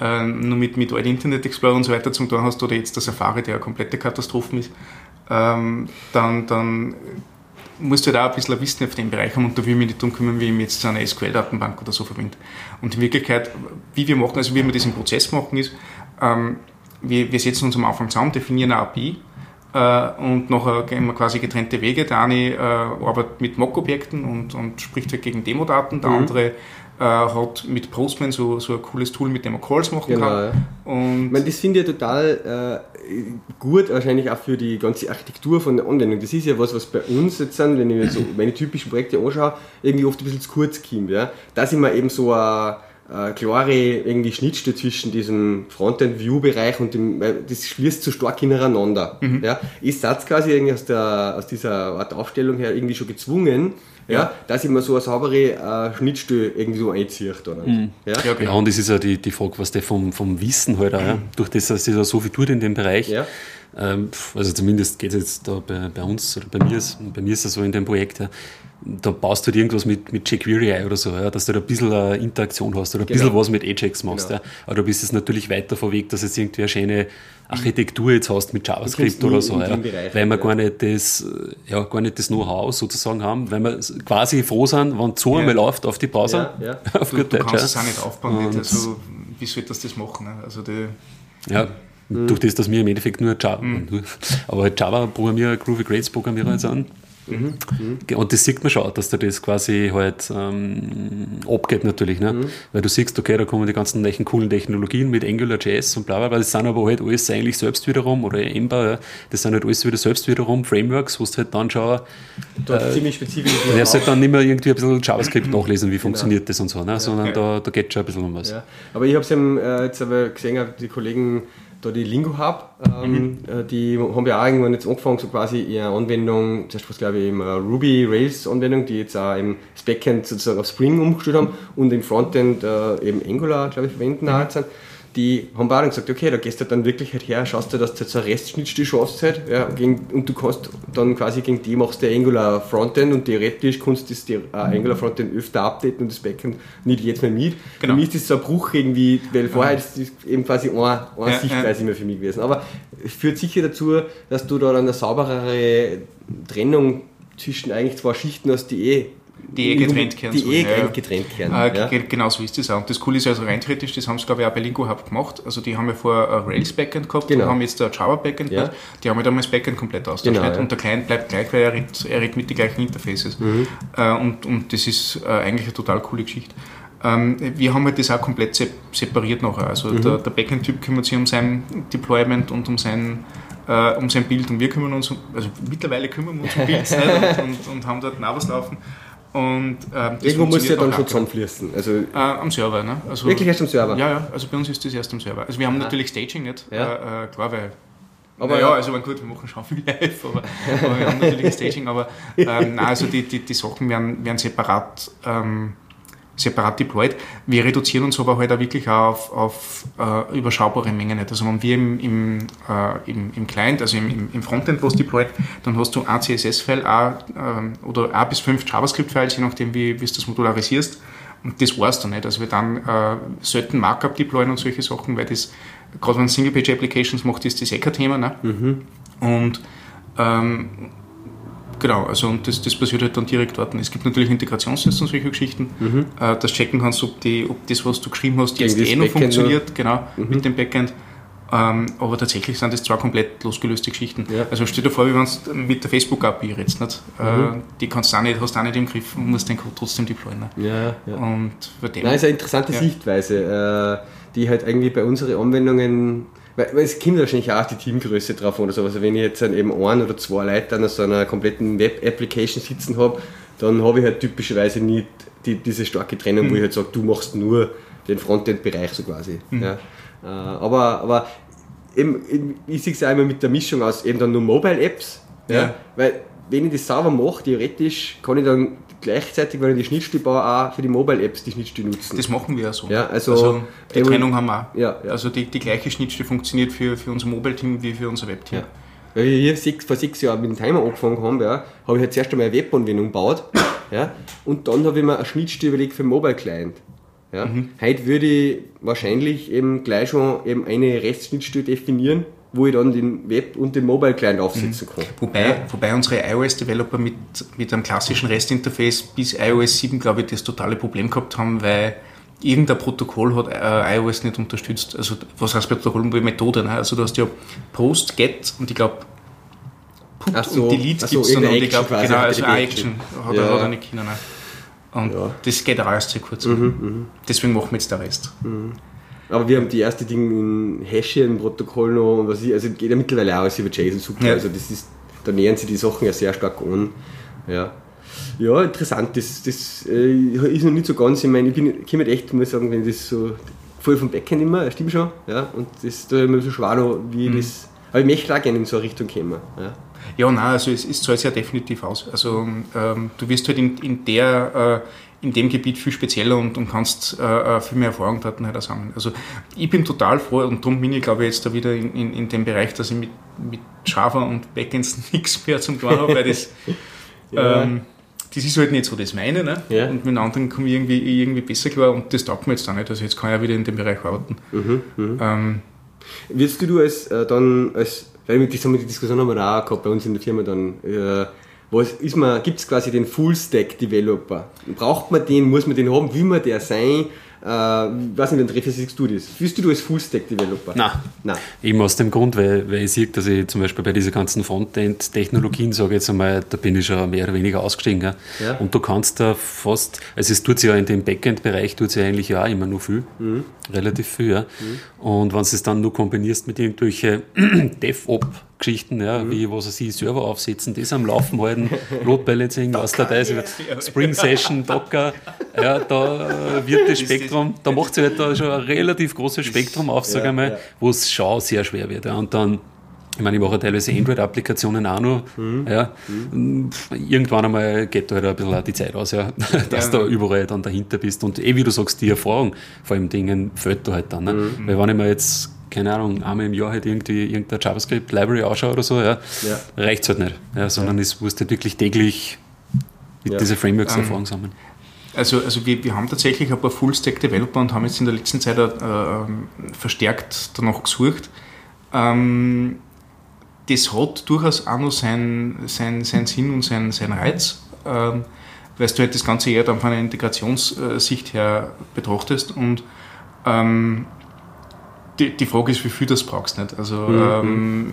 äh, nur mit, mit alten Internet Explorer und so weiter zum tun hast oder jetzt der Safari, der eine komplette Katastrophe ist, ähm, dann, dann musst du halt auch ein bisschen ein Wissen auf dem Bereich haben und da will ich mich nicht darum kümmern, wie ich mich jetzt zu einer SQL-Datenbank oder so verbinde. Und in Wirklichkeit, wie wir machen, also wie wir das im Prozess machen, ist, ähm, wir, wir setzen uns am Anfang zusammen, definieren eine API, und nachher gehen wir quasi getrennte Wege. Der eine äh, arbeitet mit Mock-Objekten und, und spricht halt gegen Demodaten, der mhm. andere äh, hat mit Postman so, so ein cooles Tool, mit dem man Calls machen genau, kann. Ja. Und ich meine, das finde ich ja total äh, gut, wahrscheinlich auch für die ganze Architektur von der Anwendung. Das ist ja was, was bei uns jetzt sind, wenn ich mir so meine typischen Projekte anschaue, irgendwie oft ein bisschen zu kurz kommt. Ja? Da sind wir eben so ein äh, klare irgendwie Schnittstelle zwischen diesem Frontend-View-Bereich und dem, weil das schließt so stark ineinander. Mhm. Ja. Ich satz quasi irgendwie aus, der, aus dieser Art Aufstellung her irgendwie schon gezwungen, ja. ja dass ich mir so eine saubere äh, Schnittstelle irgendwie so einziehe. Mhm. Ja? ja, genau. und das ist ja die, die Frage, was der vom, vom Wissen halt auch, ja, durch das, dass es ja so viel tut in dem Bereich. Ja. Ähm, also zumindest geht es jetzt da bei, bei uns oder bei mir, ist, bei mir ist es so in dem Projekt, ja, da baust du halt irgendwas mit, mit jQuery oder so, ja, dass du da ein bisschen eine Interaktion hast oder ein genau. bisschen was mit Ajax machst. Genau. Ja. Aber du bist es natürlich weiter vom Weg, dass du jetzt irgendwie eine schöne Architektur jetzt hast mit JavaScript oder so, ja, Bereich, weil wir ja. gar nicht das, ja, gar nicht das Know-how sozusagen haben, weil wir quasi froh sind, wenn so ja. einmal läuft auf die Browser. Ja, ja. auf du, gut du Deutsch, kannst es auch nicht aufbauen, nicht. also wie soll das das machen? Ne? Also die, ja, mhm. durch das, dass wir im Endeffekt nur Java, mhm. aber halt Java-Programmierer, Groovy Grades Programmierer sind, Mhm. Mhm. Und das sieht man schon, dass da das quasi halt ähm, abgeht natürlich. Ne? Mhm. Weil du siehst, okay, da kommen die ganzen neuen coolen Technologien mit AngularJS und bla bla bla. Das sind aber halt alles eigentlich selbst wiederum, oder Ember, ja, das sind halt alles wieder selbst wiederum Frameworks, wo du halt dann schon. Dort äh, ziemlich spezifisch. Du darfst halt dann nicht mehr irgendwie ein bisschen JavaScript nachlesen, wie genau. funktioniert das und so, ne? Ja, sondern okay. da, da geht schon ein bisschen um was. Ja. Aber ich habe es äh, jetzt aber gesehen, die Kollegen da die Lingo Hub, ähm, mhm. Äh, die haben ja auch irgendwann jetzt angefangen, so quasi ihre Anwendung, zuerst was glaube ich eben Ruby Rails Anwendung, die jetzt auch im Backend sozusagen auf Spring umgestellt haben und im Frontend äh, eben Angular, glaube ich, verwenden mhm. auch sind die haben auch dann gesagt, okay, da gehst du dann wirklich halt her, schaust du, dass du jetzt eine Restschnittstelle schaffst halt, ja, gegen, und du kannst dann quasi gegen die machst du Angular Frontend und theoretisch kannst du das äh, Angular Frontend öfter updaten und das Backend nicht jetzt mehr mit. Genau. Für mich ist das so ein Bruch irgendwie, weil vorher ja. ist das eben quasi eine, eine ja, Sichtweise ja. immer für mich gewesen. Aber es führt sicher dazu, dass du da dann eine sauberere Trennung zwischen eigentlich zwei Schichten hast, die eh die eh getrennt kehren Die eh ja. getrennt kehren. Äh, ja. Genau so ist das auch. Und das Coole ist also rein theoretisch, das haben sie glaube ich auch bei Lingo Hub gemacht. Also die haben ja vorher ein Rails Backend gehabt genau. und haben jetzt ein Java Backend ja. gehabt. Die haben ja damals das Backend komplett austauscht. Genau, und der Client bleibt gleich, weil er redet, er redet mit den gleichen Interfaces. Mhm. Äh, und, und das ist äh, eigentlich eine total coole Geschichte. Ähm, wir haben halt das auch komplett separiert nachher. Also mhm. der, der Backend-Typ kümmert sich um sein Deployment und um sein äh, um sein Bild und wir kümmern uns, um, also mittlerweile kümmern wir uns um Bild und, und, und, haben dort noch was laufen. Und, ähm, Irgendwo muss ja dann schon zusammenfließen. Also äh, am Server, ne? Also, wirklich erst am Server? Ja, ja, also bei uns ist das erst am Server. Also wir haben ah. natürlich Staging nicht, ja. äh, äh klar, weil aber ja, also gut, wir machen schon viel live, aber, aber wir haben natürlich Staging, aber ähm, nein, also die, die, die Sachen werden, werden separat ähm, separat deployed. Wir reduzieren uns aber halt auch wirklich auf, auf äh, überschaubare Mengen. Also wenn wir im, im, äh, im, im Client, also im, im Frontend was deployed, dann hast du ein CSS-File äh, oder ein bis fünf JavaScript-Files, je nachdem wie, wie du das modularisierst. Und das war es dann nicht. Also wir dann äh, sollten Markup deployen und solche Sachen, weil das, gerade wenn man Single-Page-Applications macht, ist das eh kein Thema. Ne? Mhm. Und ähm, Genau, also und das, das passiert halt dann direkt dort. Es gibt natürlich Integrationstests und solche Geschichten, mhm. äh, dass checken kannst, ob, die, ob das, was du geschrieben hast, jetzt eh noch funktioniert, genau, mhm. mit dem Backend. Ähm, aber tatsächlich sind das zwei komplett losgelöste Geschichten. Ja. Also stell dir vor, wie wenn du mit der Facebook-API redest. Nicht? Äh, mhm. Äh, die kannst du auch nicht, hast du auch nicht im Griff und musst den Code trotzdem deployen. Ne? Ja, ja. Und dem, Nein, ist eine interessante ja. Sichtweise, äh, die halt irgendwie bei unseren Anwendungen weil, weil es kommt wahrscheinlich auch die Teamgröße drauf oder so. Also wenn ich jetzt eben ein oder zwei Leute an so einer kompletten Web-Application sitzen habe, dann habe ich halt typischerweise nicht die, diese starke Trennung, mhm. wo ich halt sage, du machst nur den Frontend-Bereich so quasi. Mhm. Ja. Äh, aber, aber eben, ich sehe es auch immer mit der Mischung aus eben dann nur Mobile-Apps, ja. ja. weil wenn ich das sauber mache, theoretisch kann ich dann gleichzeitig, wenn ich die Schnittstelle baue, auch für die Mobile-Apps die Schnittstelle nutzen. Das machen wir ja so. Ja, also, also die Trennung haben wir auch. Ja, ja. Also die, die gleiche Schnittstelle funktioniert für, für unser Mobile-Team wie für unser Web-Team. Ja. Weil wir hier sechs, vor sechs Jahren mit dem Timer angefangen haben, ja, habe ich halt zuerst einmal eine Webanwendung gebaut ja, und dann habe ich mir eine Schnittstelle überlegt für den Mobile-Client. Ja. Mhm. Heute würde ich wahrscheinlich eben gleich schon eben eine Restschnittstelle definieren wo ich dann den Web- und den Mobile-Client aufsetzen kann. Wobei, wobei unsere iOS-Developer mit, mit einem klassischen REST-Interface bis iOS 7, glaube ich, das totale Problem gehabt haben, weil irgendein Protokoll hat äh, iOS nicht unterstützt. Also was heißt Protokoll? Methode. Ne? Also du hast ja Post, Get und ich glaube Put so, und Delete gibt es dann und ich glaube, genau, also Action hat, ja. hat er nicht können. Ne? Und ja. das geht auch erst sehr kurz. Mhm, mhm, Deswegen machen wir jetzt den Rest. Mhm. Aber wir haben die erste Dinge in Hashing-Protokoll noch und was ich, also geht ja mittlerweile auch alles über JSON super. Ja. Also das ist, da nähern sich die Sachen ja sehr stark an. Ja. Ja, interessant. Das, das äh, ist noch nicht so ganz. Ich meine, ich bin, ich halt echt, muss sagen, wenn das so voll vom Backend immer, stimmt schon. Ja, und das da immer so schwer noch, wie mhm. das. Aber ich möchte auch gerne in so eine Richtung kommen. Ja. Ja, nein, also es, es zahlt sich ja definitiv aus. Also ähm, du wirst halt in, in der äh, in dem Gebiet viel spezieller und, und kannst äh, äh, viel mehr Erfahrung dort halt sammeln. Also ich bin total froh und darum bin ich glaube ich jetzt da wieder in, in, in dem Bereich, dass ich mit, mit Java und Backends nichts mehr zum tun habe, weil das, ja. ähm, das ist halt nicht so das meine. Ne? Ja. Und mit anderen komme ich irgendwie, irgendwie besser klar und das taugt mir jetzt auch nicht. Also jetzt kann ich ja wieder in dem Bereich arbeiten. Mhm, mh. ähm, Wirst du, du als äh, dann als, weil wir die, die Diskussion haben wir auch gehabt bei uns in der Firma dann, äh, was ist man, gibt es quasi den Full-Stack-Developer? Braucht man den, muss man den haben, will man der sein? Äh, weiß nicht, wie siehst du das? Fühlst du du als Full-Stack-Developer? Nein. Nein. Eben aus dem Grund, weil, weil ich sehe, dass ich zum Beispiel bei diesen ganzen Frontend-Technologien, sage ich jetzt einmal, da bin ich schon mehr oder weniger ausgestiegen. Ja? ja. Und du kannst da fast, also es tut sich ja in dem Backend-Bereich, tut sich ja eigentlich ja auch immer nur viel, mhm. relativ viel. Ja? Mhm. Und wenn du es dann nur kombinierst mit irgendwelchen DevOps, Geschichten, ja, mhm. wie was weiß ich, Server aufsetzen, das am Laufen halten, Load Balancing, was da ist, Spring Session, Docker. ja, da wird das Spektrum, da macht sich halt da schon ein relativ großes Spektrum auf, sage ich mal, wo es schon sehr schwer wird. Ja. Und dann ich meine, ich mache teilweise Android-Applikationen auch noch. Mhm. Ja. Mhm. Irgendwann einmal geht da halt ein bisschen auch die Zeit aus, ja, dass ja. du überall dann dahinter bist. Und eh, wie du sagst, die Erfahrung vor allem Dingen fällt da halt dann. Ne? Mhm. Weil wenn ich mir jetzt, keine Ahnung, einmal im Jahr halt irgendwie irgendeine JavaScript-Library anschaue oder so, ja, ja. reicht es halt nicht. Ja, sondern ja. es musst halt wirklich täglich mit ja. dieser Frameworks um, Erfahrung sammeln. Also, also wir, wir haben tatsächlich ein paar Full-Stack-Developer und haben jetzt in der letzten Zeit äh, verstärkt danach gesucht. Ähm, das hat durchaus auch noch seinen sein, sein Sinn und seinen sein Reiz, ähm, weil du halt das Ganze eher dann von einer Integrationssicht her betrachtest und ähm, die, die Frage ist, wie viel das brauchst nicht. Also mhm. ähm,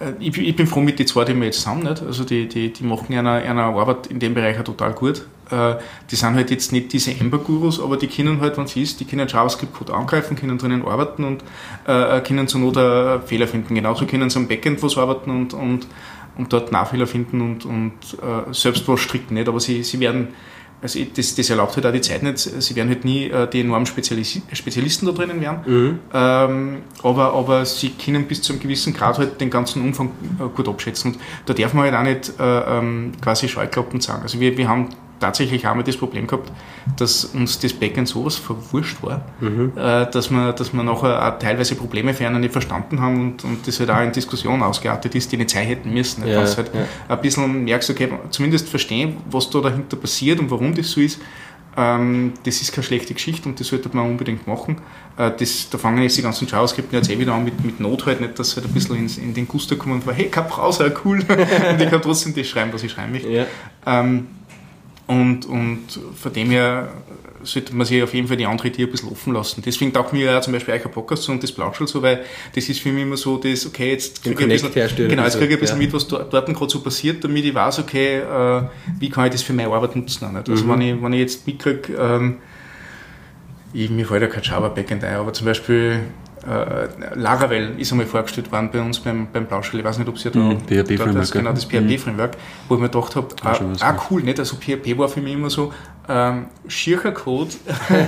äh, ich, ich, bin froh mit den zwei, die wir jetzt haben. Nicht? Also die, die, die machen einer, einer Arbeit in dem Bereich auch total gut. Äh, die sind halt jetzt nicht diese Ember-Gurus, aber die können halt, wenn es ist, die können JavaScript-Code angreifen, können drinnen arbeiten und äh, können zur Not äh, Fehler finden. Genauso können sie am Backend was arbeiten und, und, und dort Nachfehler finden und, und äh, selbst was stricken nicht, aber sie, sie werden also das, das, erlaubt halt auch die Zeit nicht. Sie werden halt nie äh, die enormen Spezialis Spezialisten da drinnen werden, mhm. ähm, aber, aber sie können bis zu einem gewissen Grad halt den ganzen Umfang äh, gut abschätzen. Und da darf man halt auch nicht äh, ähm, quasi Scheuklappen sagen. Also wir, wir haben tatsächlich einmal das Problem gehabt, dass uns das Backend sowas verwurscht war, mhm. äh, dass, wir, dass wir nachher auch teilweise Probleme für einen nicht verstanden haben und, und das halt auch in Diskussionen ausgeartet ist, die nicht sein hätten müssen. Ja, halt ja. ein bisschen merkst, okay, zumindest verstehen, was da dahinter passiert und warum das so ist. Ähm, das ist keine schlechte Geschichte und das sollte man unbedingt machen. Äh, das, da fangen jetzt die ganzen JavaScript jetzt eh wieder an mit, mit Not halt nicht, dass sie halt ein bisschen in, in den Guster kommen und sagen, hey, kein Browser, cool. und ich kann trotzdem das schreiben, was ich schreiben möchte. Ja. Ähm, und, und von dem her sollte man sich auf jeden Fall die andere Tiere ein bisschen offen lassen. Deswegen taugt mir ja zum Beispiel euch ein Podcast und das Plauschel so, weil das ist für mich immer so, das, okay, jetzt kriege ich ein bisschen, genau, jetzt kriege ich ein bisschen ja. mit, was dort, dort gerade so passiert, damit ich weiß, okay, äh, wie kann ich das für meine Arbeit nutzen. Nicht? Also mhm. wenn, ich, wenn ich jetzt mitkriege, ähm, ich, mir fällt ja kein Java Backend ein, aber zum Beispiel äh, Laravel ist einmal vorgestellt worden bei uns beim, beim Plauschel. Ich weiß nicht, ob Sie da mhm, PHP-Framework. Genau, das PHP-Framework, mhm. wo ich mir gedacht habe, ah, ah, cool, nicht? Also PHP war für mich immer so, ähm, schiercher Code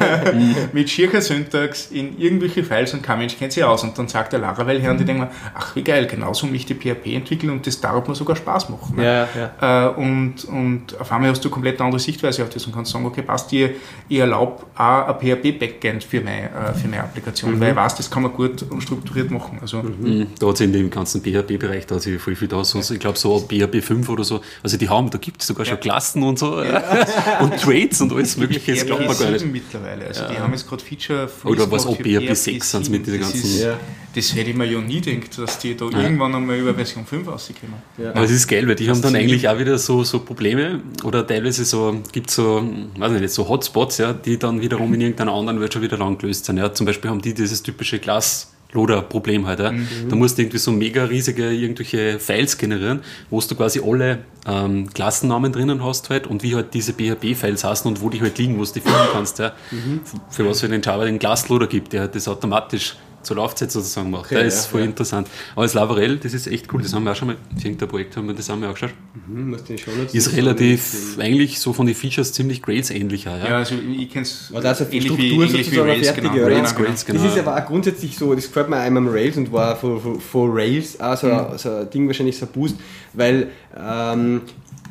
mit schiercher Syntax in irgendwelche Files und kein Mensch kennt sie aus. Und dann sagt der Laravel her und die denken, ach wie geil, genauso möchte ich PHP entwickeln und das darf mir sogar Spaß machen. Ne? Ja, ja. Äh, und, und auf einmal hast du eine komplett andere Sichtweise auf das und kannst sagen, okay, passt, ich, ich erlaube auch ein PHP-Backend für meine, äh, für meine Applikation, mhm. weil ich weiß, das kann man gut und strukturiert machen. Also, mhm. mhm. Da hat sich in dem ganzen PHP-Bereich, da sich voll viel da, so, ich glaube so PHP 5 oder so, also die haben, da gibt es sogar schon Klassen und so und Trade Trades und alles Mögliche. Das glaubt man gar nicht. mittlerweile. Also ja. die haben jetzt gerade Feature Oder was ob PHP 6 sind mit dieser ganzen. Ist, ja. Das hätte ich mir ja nie gedacht, dass die da ja. irgendwann einmal über Version 5 rauskommen. Ja. Aber es ist geil, weil die haben dann eigentlich auch wieder so, so Probleme oder teilweise so, gibt es so, weiß nicht, so Hotspots, ja, die dann wiederum in irgendeiner anderen Welt schon wieder lang gelöst sind. Ja. Zum Beispiel haben die dieses typische Glas Loader-Problem halt. Ja. Mhm. Da musst du irgendwie so mega riesige irgendwelche Files generieren, wo du quasi alle ähm, Klassennamen drinnen hast halt und wie halt diese PHP-Files hast und wo die halt liegen, wo du die finden kannst. Ja. Mhm. Für was für den Java den Classloader gibt, der halt das automatisch zur Laufzeit sozusagen macht. Okay, das ist voll ja. interessant. Aber das Lavarell, das ist echt cool. Das haben wir auch schon mal, für irgendein Projekt haben wir das haben wir auch geschaut. Mhm, ist relativ, eigentlich so von den Features ziemlich Grails ähnlicher. Ja, ja also ich kenne es. Aber da ist eine Struktur sozusagen wie Rails, fertige genau. Rails, Grails, genau. Das ist aber auch grundsätzlich so, das gefällt mir einmal am Rails und war vor, Rails auch so, mhm. so ein Ding wahrscheinlich so ein Boost, weil ähm,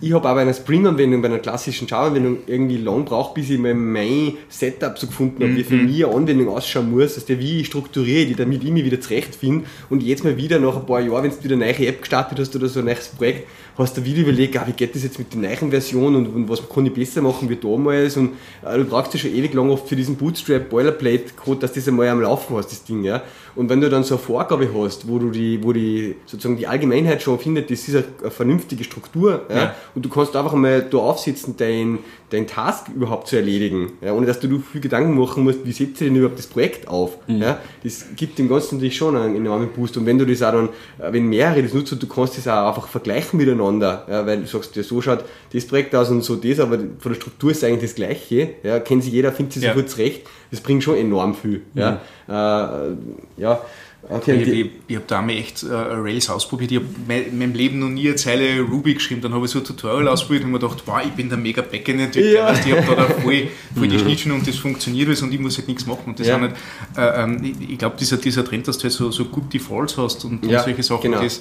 ich habe bei einer Spring-Anwendung, bei einer klassischen Java-Anwendung irgendwie lang braucht, bis ich mein Setup so gefunden habe, wie für mhm. mich eine Anwendung ausschauen muss, dass der wie ich strukturiere die, damit ich mich wieder zurechtfinde und jetzt mal wieder nach ein paar Jahren, wenn du wieder eine neue App gestartet hast oder so ein neues Projekt, hast du wieder überlegt, ah, wie geht das jetzt mit der neuen Version und, und, was kann ich besser machen wie damals und äh, du brauchst ja schon ewig lang oft für diesen Bootstrap Boilerplate Code, dass das einmal am Laufen hast, das Ding, ja. Und wenn du dann so eine Vorgabe hast, wo du die, wo die, sozusagen die Allgemeinheit schon findet, das ist eine, eine vernünftige Struktur, ja, ja, und du kannst einfach mal da aufsitzen, dein, dein Task überhaupt zu erledigen, ja, ohne dass du viel Gedanken machen musst, wie setze ich denn überhaupt das Projekt auf, mhm. ja. Das gibt dem Ganzen natürlich schon einen enormen Boost und wenn du das auch dann, äh, wenn mehrere das nutzen, du kannst das auch einfach vergleichen miteinander, ja, weil du sagst, ja, so schaut das Projekt aus und so das, aber von der Struktur ist eigentlich das Gleiche, ja, kennt sich jeder, findet sich ja. so gut zurecht, das bringt schon enorm viel, ja. Mhm. Äh, ja, Okay, ich, ich, ich habe da einmal echt äh, Rails ausprobiert. Ich habe in meinem Leben noch nie eine Zeile Ruby geschrieben. Dann habe ich so ein Tutorial ausprobiert und mir gedacht, wow, ich bin der mega Backend-Entwickler. Ja. ich habe da, da voll, voll die Schnittstellen und das funktioniert alles und ich muss halt nichts machen. Und das ja. nicht, äh, ähm, ich, ich glaube, dieser, dieser Trend, dass du halt so, so gut Defaults hast und, ja, und solche Sachen. Genau. Das,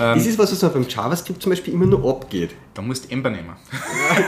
ähm, ist es was, was beim JavaScript zum Beispiel immer nur abgeht? Da musst du Ember nehmen.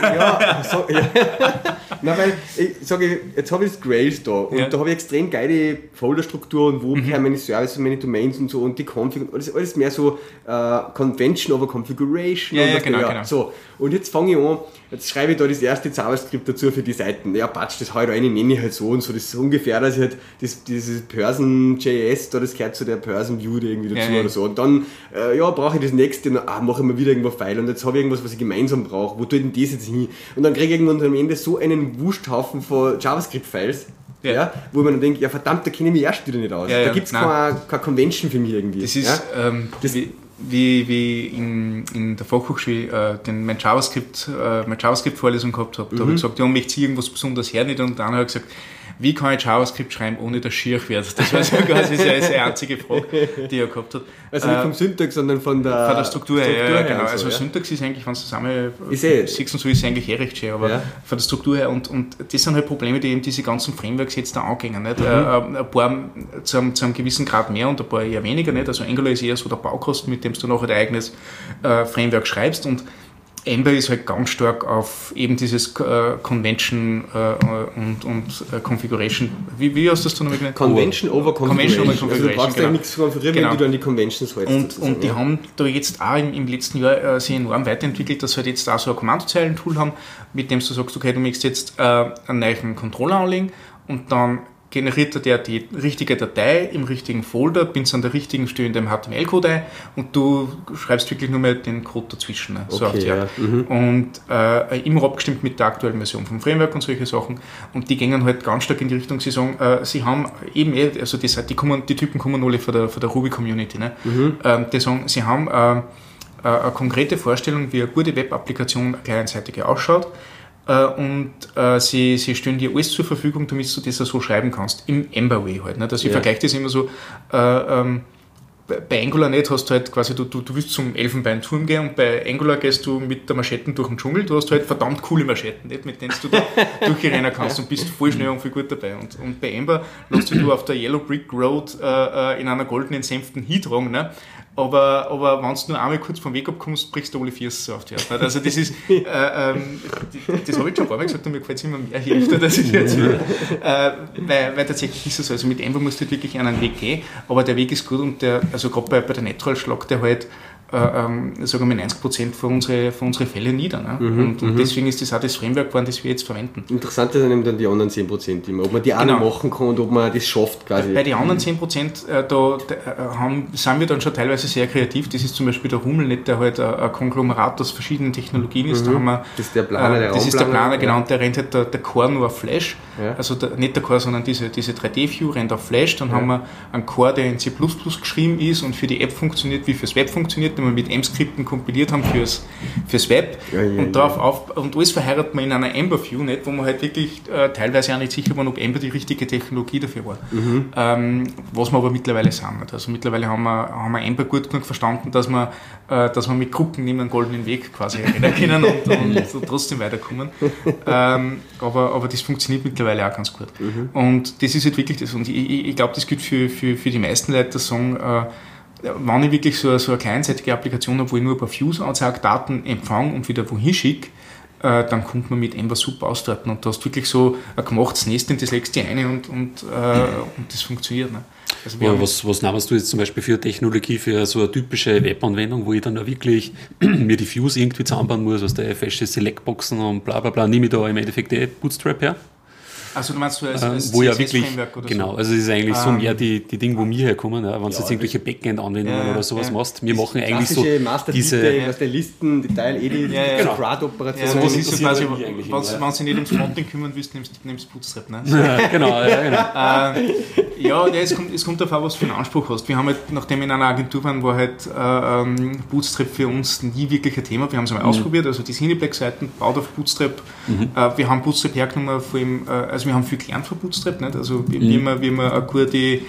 ja, so, ja. Nein, weil ich sage, jetzt habe ich das Grails da und da habe ich extrem geile Folderstrukturen, wo mhm. meine Services und meine Domains und so und die Config und alles, alles mehr so uh, Convention over Configuration. Ja, ja, genau, ja, genau. So. Und jetzt fange ich an, jetzt schreibe ich da das erste JavaScript dazu für die Seiten. Ja, patsch, das ich rein, nenne ich halt so und so. Das ist ungefähr, dass ich halt das, dieses Person.js, da das gehört zu der Person View irgendwie dazu ja, oder so. Und dann, äh, ja, brauche ich das nächste, und, ah, mache ich mal wieder irgendwo File und jetzt habe ich irgendwas, was ich gemeinsam brauche. Wo tue ich denn das jetzt hin? Und dann kriege ich irgendwann am Ende so einen Wursthaufen von JavaScript-Files ja. ja. wo man dann denkt, ja verdammt, da kenne ich mich erst wieder nicht aus. Ja, da gibt es keine, keine Convention für mich irgendwie. Das ist ähm, das wie, wie, wie in, in der Fachhochschule äh, den, mein JavaScript, äh, meine JavaScript-Vorlesung gehabt habe. Da mhm. habe ich gesagt, ja, möchte ich irgendwas besonders her nicht und dann habe ich gesagt, wie kann ich JavaScript schreiben, ohne dass schier wird? Das war so quasi seine einzige Frage, die er gehabt hat. Also nicht vom Syntax, sondern von der, von der Struktur, Struktur her. Ja, genau. Also, also ja. Syntax ist eigentlich, wenn du zusammen siehst und so, ist eigentlich eh recht schön, aber ja. von der Struktur her und, und das sind halt Probleme, die eben diese ganzen Frameworks jetzt da angehen. Nicht? Mhm. Äh, ein paar zu einem, zu einem, gewissen Grad mehr und ein paar eher weniger. Nicht? Also Angular ist eher so der Baukosten, mit dem du nachher dein eigenes äh, Framework schreibst und Ember ist halt ganz stark auf eben dieses äh, Convention äh, und, und äh, Configuration. Wie, wie hast du das dann nochmal genannt? Convention over Configuration. Convention over Configuration. Also du brauchst genau. ja nichts konfigurieren, genau. wenn du an die Conventions hältst. Und, und die ja. haben da jetzt auch im, im letzten Jahr äh, sich enorm weiterentwickelt, dass sie halt jetzt auch so ein Kommandozeilen-Tool haben, mit dem du sagst, okay, du möchtest jetzt äh, einen neuen Controller anlegen und dann generiert er die richtige Datei im richtigen Folder, bindest an der richtigen Stelle in dem HTML-Code ein und du schreibst wirklich nur mehr den Code dazwischen. Ne? So okay, ja. mhm. Und äh, immer abgestimmt mit der aktuellen Version vom Framework und solche Sachen. Und die gehen halt ganz stark in die Richtung, sie sagen, äh, sie haben eben, eh, also die, die, die Typen kommen alle von der, von der Ruby-Community, ne? Mhm. Ähm, die sagen, sie haben äh, äh eine konkrete Vorstellung, wie eine gute Web-Applikation kleinenseitige ausschaut und äh, sie, sie stellen dir alles zur Verfügung, damit du das so schreiben kannst, im Ember-Way halt. Nicht? Also ich ja. vergleiche das immer so, äh, ähm, bei Angular nicht hast du halt quasi, du, du, du willst zum Elfenbeinturm gehen und bei Angular gehst du mit der Maschetten durch den Dschungel, du hast halt verdammt coole Maschetten, nicht, mit denen du da durchrennen kannst und bist voll schnell und viel gut dabei. Und, und bei Ember lässt du auf der Yellow Brick Road äh, äh in einer goldenen Sänften hintragen, ne? Aber, aber wenn du nur einmal kurz vom Weg abkommst, brichst du alle Füße auf die Art. Also das ist, äh, ähm, das habe ich schon Mal gesagt und mir gefällt es immer mehr, je öfter dass ich jetzt äh, weil, weil tatsächlich ist es so, also mit Envo musst du halt wirklich einen Weg gehen, aber der Weg ist gut und der, also gerade bei, bei der Netroll schlagt der halt äh, ähm, sagen wir 90 Prozent von unsere, von unsere Fälle nieder. Ne? Mhm, und, und mhm. deswegen ist das auch das Framework geworden, das wir jetzt verwenden. Interessant ist dann, dann die anderen 10 Prozent, ob man die auch genau. machen kann und ob man das schafft quasi. Bei den anderen 10 Prozent, äh, da, da äh, haben, sind wir dann schon teilweise sehr kreativ. Das ist zum Beispiel der Hummel, nicht, der halt ein Konglomerat aus verschiedenen Technologien ist. Mhm. Da haben wir, das ist der Planer, der Das ist der Planer, genau, und der rennt halt der, der Core nur auf Flash. Ja. Also der, nicht der Core, sondern diese, diese 3D-View rennt auf Flash. Dann ja. haben wir einen Core, der in C++ geschrieben ist und für die App funktioniert, wie fürs Web funktioniert, den wir mit M-Script Skripten kompiliert haben fürs, fürs Web ja, ja, und, darauf auf, und alles verheiratet man in einer Ember-View, nicht, wo man halt wirklich äh, teilweise auch nicht sicher waren, ob Ember die richtige Technologie dafür war. Mhm. Ähm, was wir aber mittlerweile sind. Nicht. Also mittlerweile haben wir, haben wir Ember gut genug verstanden, dass wir, äh, dass wir mit Gruppen neben einen goldenen Weg quasi rennen können und, und, und trotzdem weiterkommen. Ähm, aber, aber das funktioniert mittlerweile auch ganz gut. Mhm. Und das ist halt wirklich das. Und ich, ich glaube, das gilt für, für, für die meisten Leute, die sagen, äh, wenn ich wirklich so, so eine kleinseitige Applikation habe, wo ich nur per Fuse anzeige, Daten empfange und wieder wohin schicke, äh, dann kommt man mit Ember super ausdrücken und du hast wirklich so ein gemachtes Nest und das legst du ein und, und, äh, und das funktioniert. Ne? Also was, was nahmst du jetzt zum Beispiel für Technologie für so eine typische Webanwendung, wo ich dann auch wirklich mir die Fuse irgendwie zusammenbauen muss, aus der feste Selectboxen und bla bla bla, nehme ich da im Endeffekt eh Bootstrap her? Also du meinst so als, als wo ja wirklich, genau, so? also es ist eigentlich so mehr ähm, die, die Dinge, wo wir herkommen, ja, wenn du ja, jetzt irgendwelche Backend-Anwendungen ja, oder sowas ja. machst. Wir machen eigentlich so diese... Aus der Listen, Detail, Edit, ja, ja, genau. CRUD-Operation. Ja, das ist so quasi, wenn du nicht ums Frontend kümmern willst, nimmst du Bootstrap. Ne? Ja, genau, ja, genau. äh, ja, es, kommt, es kommt darauf an, was du für einen Anspruch hast. Wir haben halt, nachdem wir in einer Agentur waren, war halt äh, ähm, Bootstrap für uns nie wirklich ein Thema. Wir haben es einmal mhm. ausprobiert, also die Cineplex-Seiten baut auf Bootstrap. Mhm. Äh, wir haben Bootstrap hergenommen, vor allem, äh, also wir haben viel Bootstrap, nicht? also wie, mhm. wie, man, wie man eine gute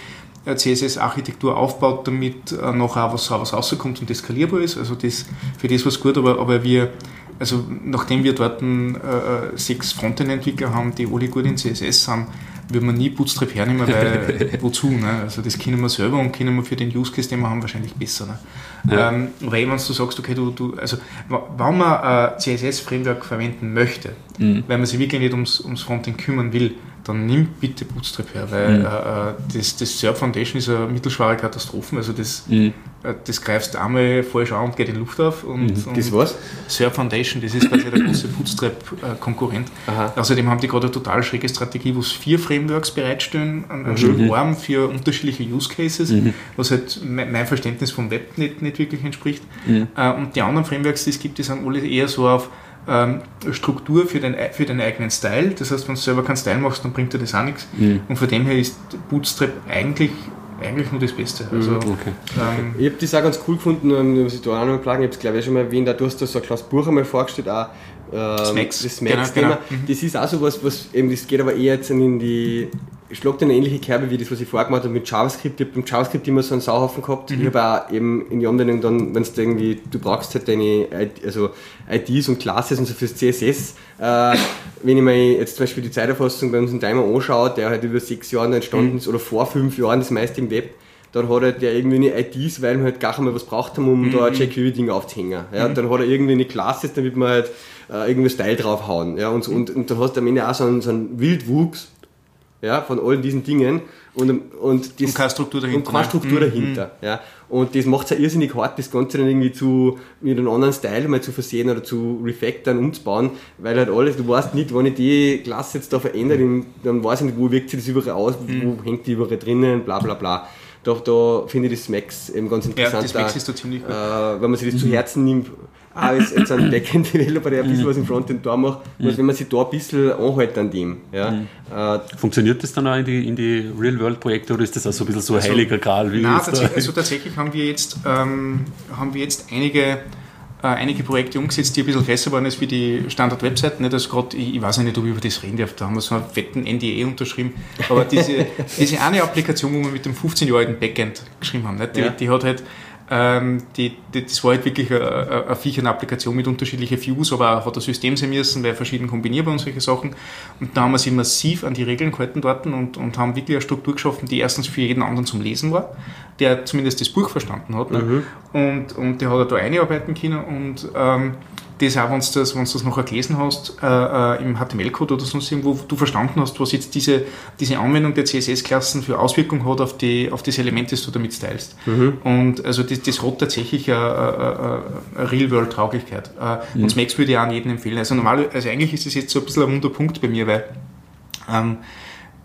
CSS-Architektur aufbaut, damit äh, nachher was, was rauskommt und das skalierbar ist. Also das, für das was gut, aber, aber wir, also nachdem wir dort äh, sechs Frontend-Entwickler haben, die alle gut in CSS sind, würde man nie Bootstrap hernehmen, weil wozu? Ne? Also das kennen wir selber und kennen wir für den Use Case, den wir haben, wahrscheinlich besser. Ne? Ja. Ähm, weil wenn du sagst, okay, du, du also wenn man ein CSS-Framework verwenden möchte, mhm. weil man sich wirklich nicht ums, ums Frontend kümmern will, dann nimm bitte Bootstrap her, weil mhm. äh, das, das SERP Foundation ist eine mittelschwere Katastrophe. Also das, mhm. äh, das greifst einmal falsch an und geht in die Luft auf. Und, mhm. Das was? SERP Foundation, das ist quasi der große Bootstrap-Konkurrent. Außerdem haben die gerade eine total schräge Strategie, wo es vier Frameworks bereitstellen, einen mhm. Arm für unterschiedliche Use Cases, mhm. was halt mein Verständnis vom Web nicht, nicht wirklich entspricht. Mhm. Äh, und die anderen Frameworks, die es gibt, die sind alle eher so auf ähm, Struktur für den, für den eigenen Style. Das heißt, wenn du selber keinen Style machst, dann bringt dir das auch nichts. Mhm. Und von dem her ist Bootstrap eigentlich eigentlich nur das Beste. Mhm, also, okay. ähm, ich habe das auch ganz cool gefunden, um muss ich da auch noch mal plagen, ich habe es glaube ich schon mal erwähnt, du hast da so ein kleines Buch einmal vorgestellt, auch ähm, Smacks. das Smacks-Thema. Genau, genau. Das ist auch so was, was eben, das geht aber eher jetzt in die schlagt eine ähnliche Kerbe wie das, was ich vorher gemacht habe mit JavaScript. Ich habe beim JavaScript immer so einen Sauhaufen gehabt. Mhm. Ich habe auch eben in die Anwendung dann, wenn du irgendwie, du brauchst halt deine also IDs und Classes und so fürs CSS. Äh, wenn ich mir jetzt zum Beispiel die Zeiterfassung bei uns in Timer anschaue, der halt über sechs Jahren entstanden mhm. ist oder vor fünf Jahren das meiste im Web, dann hat er der irgendwie eine IDs, weil wir halt gar nicht mehr was braucht haben, um mhm. da ein jQuery-Ding aufzuhängen. Ja, mhm. Dann hat er irgendwie eine Classes, damit wir halt äh, irgendwie Style draufhauen. Ja, und, und, und dann hast du am Ende auch so einen, so einen Wildwuchs ja, von all diesen Dingen und, und, das, und keine Struktur dahinter. Und keine ne? Struktur ne? dahinter. Mhm. Ja. Und das macht es ja irrsinnig hart, das Ganze dann irgendwie zu, mit einem anderen Style mal zu versehen oder zu refactoren, umzubauen, weil halt alles, du weißt nicht, wenn ich die Klasse jetzt da verändere, dann weiß ich nicht, wo wirkt sich das überall aus, mhm. wo hängt die überall drinnen, bla bla bla. Da, da finde ich das Max eben ganz interessant. Ja, das Max ist da ziemlich gut. Äh, wenn man sich das mhm. zu Herzen nimmt, auch als, als ein Backend-Developer, der ein bisschen mhm. was im Frontend da macht, mhm. wenn man sich da ein bisschen anhält an dem. Ja. Mhm. Äh, Funktioniert das dann auch in die, in die Real-World-Projekte oder ist das auch so ein bisschen so ein also, heiliger Gral? Wie nein, tatsächlich, also tatsächlich haben wir jetzt, ähm, haben wir jetzt einige äh, einige Projekte umgesetzt, die ein bisschen besser waren als wie die Standard-Webseiten. Grad, ich, ich, weiß nicht, ob ich über das reden darf, da haben wir so einen fetten NDE unterschrieben. Aber diese, diese eine Applikation, wo wir mit dem 15-jährigen Backend geschrieben haben, nicht? Die, ja. die hat halt ähm, die, die, das war halt wirklich eine, eine Viechern-Applikation mit unterschiedlichen Views, aber auch hat das System sein müssen, weil verschieden kombinierbar und solche Sachen. Und da haben wir sie massiv an die Regeln gehalten dort und, und haben wirklich eine Struktur geschaffen, die erstens für jeden anderen zum Lesen war, der zumindest das Buch verstanden hat. Ne? Mhm. Und, und der hat da einarbeiten können und ähm, das auch, wenn du das, wenn du das nachher gelesen hast, äh, äh im HTML-Code oder sonst irgendwo, du verstanden hast, was jetzt diese, diese Anwendung der CSS-Klassen für Auswirkungen hat auf, die, auf das Element, das du damit stylst. Mhm. Und also das, das hat tatsächlich eine, eine, eine Real-World-Tauglichkeit. Äh, mhm. Und Max würde ich auch an jeden empfehlen. Also normal, also eigentlich ist das jetzt so ein bisschen ein Wunderpunkt bei mir, weil ähm,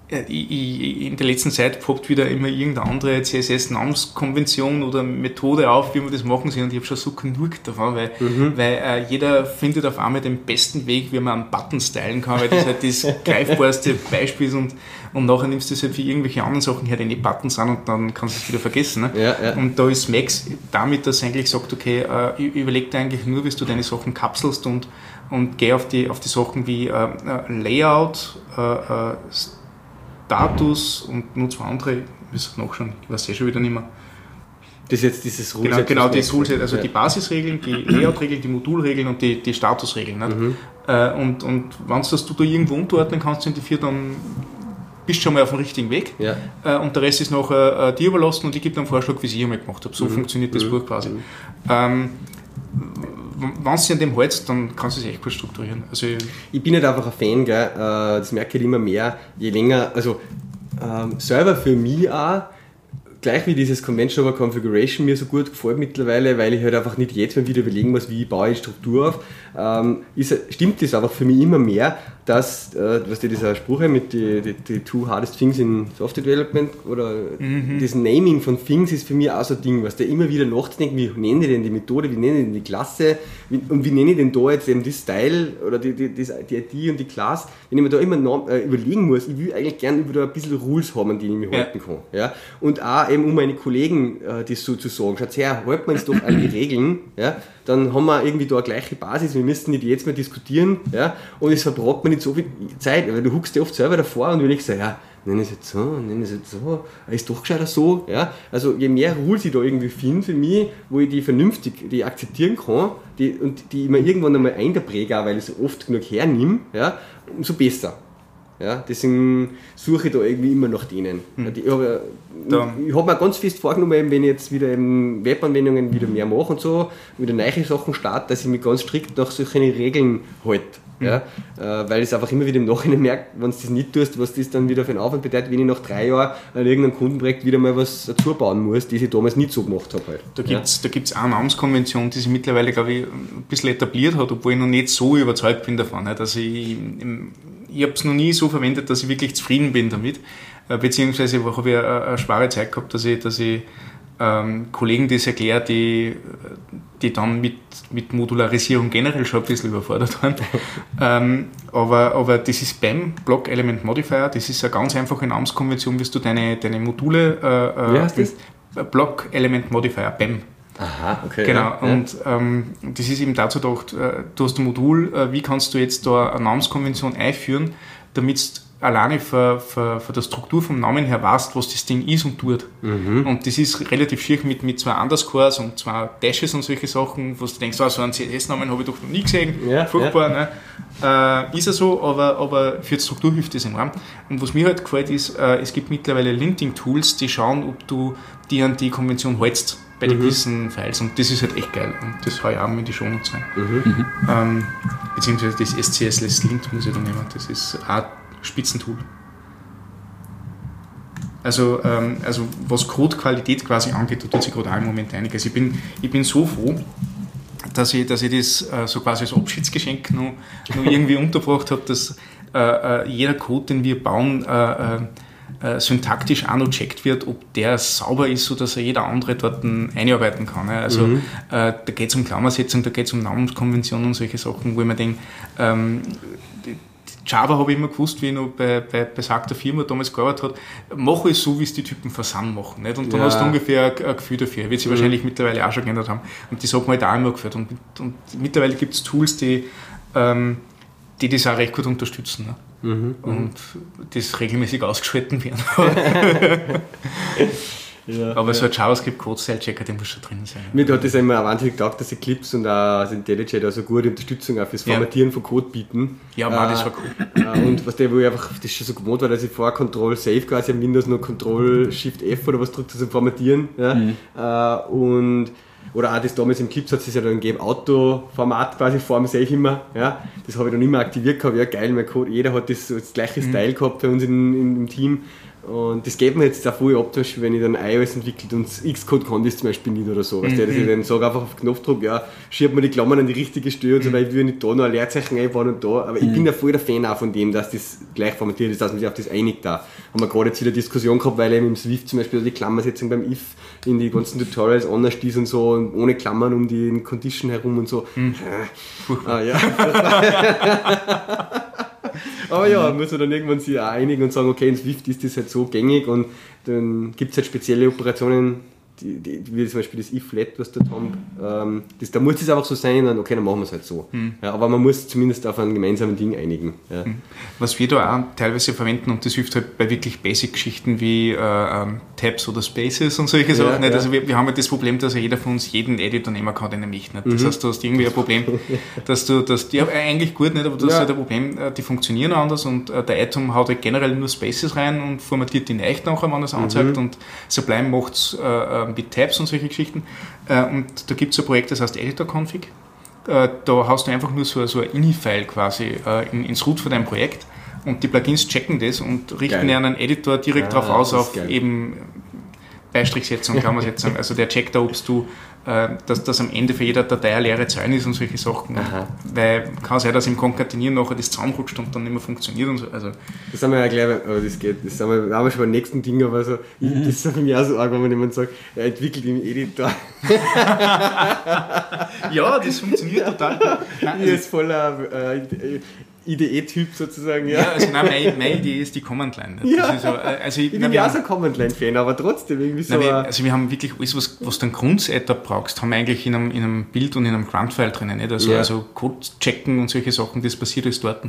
in der letzten Zeit poppt wieder immer irgendeine andere CSS-Namenskonvention oder Methode auf, wie man das machen soll. Und ich habe schon so genug davon, weil, mhm. weil äh, jeder findet auf einmal den besten Weg, wie man einen Button stylen kann, weil das halt das greifbarste Beispiel ist und, und nachher nimmst du es halt für irgendwelche anderen Sachen her, die nicht Buttons sind und dann kannst du es wieder vergessen. Ne? Ja, ja. Und da ist Max damit, dass er eigentlich sagt, okay, äh, überleg dir eigentlich nur, wie du deine Sachen kapselst und, und geh auf die, auf die Sachen wie äh, äh Layout, äh, äh Status und nur zwei andere, ich noch schon, ich weiß eh schon wieder nicht mehr. Das ist jetzt dieses Rule Genau, genau das Rule also ja. die Basisregeln, die Layout-Regeln, die Modulregeln und die, die Statusregeln. Mhm. Äh, und, und wenn du das du da irgendwo unterordnen kannst in die vier, dann bist du schon mal auf dem richtigen Weg. Ja. Äh, und der Rest ist noch äh, dir überlassen und ich gebe dann einen Vorschlag, wie ich einmal gemacht habe. So mhm. funktioniert das mhm. Buch quasi. Mhm. Ähm, wenn dich an dem hältst, dann kannst du es echt gut strukturieren. Also ich bin halt einfach ein Fan, gell? Äh, das merke ich immer mehr, je länger, also ähm, selber für mich auch, gleich wie dieses Convention over Configuration mir so gut gefällt mittlerweile, weil ich halt einfach nicht jetzt mal wieder überlegen muss, wie baue ich Struktur auf, ähm, ist, stimmt das einfach für mich immer mehr, dass, äh, was die dieser Spruch mit die, die, die, two hardest things in Software Development oder mhm. das Naming von Things ist für mich auch so ein Ding, was der immer wieder nachzudenken, wie nenne ich denn die Methode, wie nenne ich denn die Klasse wie, und wie nenne ich denn da jetzt eben das Style oder die, die, die, die ID und die Class, wenn ich mir da immer noch, äh, überlegen muss, ich will eigentlich gerne über da ein bisschen Rules haben, an denen ich mich ja. halten kann. Ja? Und auch eben um meine Kollegen äh, das so zu sagen, schaut her, halten wir uns doch an die Regeln, ja? dann haben wir irgendwie da eine gleiche Basis, wir müssen nicht jetzt mehr diskutieren ja? und es verbraucht man nicht so viel Zeit, weil du huckst dir oft selber davor und überlegst, ja, nenne ich es jetzt so, nenne ich es jetzt so, ist doch gescheiter so. Ja? Also je mehr Rules ich da irgendwie finde für mich, wo ich die vernünftig, die akzeptieren kann die, und die ich mir irgendwann einmal einpräge, weil ich es oft genug hernehme, ja, umso besser. Ja, deswegen suche ich da irgendwie immer nach denen. Mhm. Ich habe hab mir ganz fest vorgenommen, wenn ich jetzt wieder Webanwendungen wieder mehr mache und so, wieder neue Sachen starte, dass ich mich ganz strikt nach solchen Regeln halte. Mhm. Ja, äh, weil ich es einfach immer wieder im Nachhinein merke, wenn du das nicht tust, was das dann wieder für einen Aufwand bedeutet, wenn ich nach drei Jahren an irgendeinem Kundenprojekt wieder mal was dazu bauen muss, die ich damals nicht so gemacht habe. Halt. Da gibt es ja. eine Namenskonvention, die sich mittlerweile, glaube ich, ein bisschen etabliert hat, obwohl ich noch nicht so überzeugt bin davon. Dass ich im, ich habe es noch nie so verwendet, dass ich wirklich zufrieden bin damit. Äh, beziehungsweise habe ich eine, eine schwere Zeit gehabt, dass ich, dass ich ähm, Kollegen das erkläre, die, die dann mit, mit Modularisierung generell schon ein bisschen überfordert waren. ähm, aber, aber das ist BAM, Block Element Modifier, das ist eine ganz einfache Namenskonvention, wie du deine, deine Module. Äh, äh, Block Element Modifier, BAM. Aha, okay. Genau, ja, und Ähm, das ist eben dazu gedacht, äh, du hast ein Modul, äh, wie kannst du jetzt da eine Namenskonvention einführen, damit alleine von, von, von, der Struktur vom Namen her weißt, was das Ding ist und tut. Mhm. Und das ist relativ schier mit, mit zwei Underscores und zwei Dashes und solche Sachen, wo du denkst, oh, so einen CSS-Namen habe ich doch noch nie gesehen. Ja, Furchtbar, ja. ne? Äh, ist er so, aber, aber für die Struktur hilft das im Rahmen. Und was mir halt gefällt, ist, äh, es gibt mittlerweile Linting-Tools, die schauen, ob du die an die Konvention hältst bei den mhm. gewissen Files und das ist halt echt geil und das habe ich auch in die Show rein. Mhm. Ähm, beziehungsweise das SCS Lint muss ich da nehmen, das ist auch Spitzentool. Also, ähm, also was Codequalität quasi angeht, da tut sich gerade auch im Moment einiges. Ich bin, ich bin so froh, dass ich, dass ich das äh, so quasi als Abschiedsgeschenk noch, noch irgendwie untergebracht habe, dass äh, äh, jeder Code, den wir bauen, äh, äh, äh, syntaktisch auch noch checkt wird, ob der sauber ist, sodass er jeder andere dort einarbeiten kann. Also mhm. da geht es um Klammersetzung, da geht es um Namenskonventionen und solche Sachen, wo ich mir denke, ähm, Java habe ich immer gewusst, wie ich noch bei, bei besagter Firma damals gearbeitet habe, mache ich so, wie es die Typen Versand machen. Nicht? Und dann ja. hast du ungefähr ein, ein Gefühl dafür. Wird sich mhm. wahrscheinlich mittlerweile auch schon geändert haben. Und das hat man halt auch immer geführt. Und, und mittlerweile gibt es Tools, die, ähm, die das auch recht gut unterstützen. Ne? Mhm. Und das regelmäßig ausgeschalten werden. Ja, aber ja. so ein JavaScript-Code-Style-Checker, der muss schon drin sein. Mir hat das immer wahnsinnig gedacht, dass Eclipse und auch also IntelliJ da so gute Unterstützung auch fürs Formatieren ja. von Code bieten. Ja, man, das war cool. Äh, und was der, wo ich einfach das schon so gewohnt war, dass ich vor Control-Save quasi am Windows nur Control-Shift-F oder was drückt zum Formatieren. Ja? Mhm. Äh, und oder auch das damals im Clips hat es ja dann gegeben, Auto-Format quasi vor dem Save immer. Ja? Das habe ich dann immer aktiviert gehabt. Ja, geil, mein Code, jeder hat das, das gleiche mhm. Style gehabt bei uns in, in, im Team. Und das geht mir jetzt auch voll ab, wenn ich dann iOS entwickelt und Xcode kann das zum Beispiel nicht oder so. Mhm. Weißt du, dass ich dann sage einfach auf Knopfdruck, ja, schiebt mir die Klammern an die richtige Stelle und so, mhm. weil ich will nicht da noch ein Leerzeichen einbauen und da. Aber mhm. ich bin ja voll der Fan auch von dem, dass das gleich formatiert ist, dass man sich auf das einigt da. Haben wir gerade jetzt wieder Diskussion gehabt, weil eben im Swift zum Beispiel die Klammersetzung beim if in die ganzen Tutorials anders ist und so und ohne Klammern um die Condition herum und so. Mhm. ah, ja. Aber ja, muss man dann irgendwann sich einigen und sagen, okay, in Swift ist das halt so gängig und dann gibt es halt spezielle Operationen, die, die, wie zum Beispiel das if-flat, was dort haben, ähm, das, da muss es einfach so sein, dann okay, dann machen wir es halt so. Mhm. Ja, aber man muss zumindest auf ein gemeinsames Ding einigen. Ja. Hm. Was wir da auch teilweise verwenden, und das hilft halt bei wirklich Basic-Geschichten wie äh, ähm, Tabs oder Spaces und solche Sachen. Ja, also wir, wir, haben halt das Problem, dass jeder von uns jeden Editor nehmen kann, den er möchte. Nicht? Das mhm. heißt, du hast irgendwie ein Problem, dass du, dass die eigentlich gut nicht, aber du hast halt ein Problem, äh, die funktionieren anders und äh, der Item haut halt generell nur Spaces rein und formatiert die nicht nachher, wenn er es anzeigt mhm. und Sublime macht es äh, mit Tabs und solche Geschichten. Äh, und da gibt es ein Projekt, das heißt Editor-Config. Äh, da hast du einfach nur so, so ein INI-File quasi äh, ins Root von deinem Projekt und die Plugins checken das und richten ja einen Editor direkt ah, darauf aus, auf geil. eben Beistrichsetzung, kann man jetzt sagen. Also der checkt da, ob du dass das am Ende für jede Datei eine leere Zeile ist und solche Sachen. Aha. Weil kann sein, dass im Konkatinieren nachher das zusammenrutscht und dann nicht mehr funktioniert und so. Also das haben wir ja gleich, aber das geht, das haben wir, haben wir schon beim nächsten Ding, aber so, mhm. das ist für mich auch so arg, wenn man jemand sagt, er entwickelt im Editor. ja, das funktioniert total. Nein, also, ist voller, äh, IDE-Typ sozusagen. Ja, ja also nein, meine, meine, Idee ist die Command Line. Ja. so, äh, also ich, ich bin ja auch so ein Command Line-Fan, aber trotzdem irgendwie so. Nein, wir, also wir haben wirklich alles, was, was du ein Grundsetup brauchst, haben wir eigentlich in einem, in einem Bild und in einem Grunt-File drinnen. Nicht? Also, ja. also Code checken und solche Sachen, das passiert alles dort.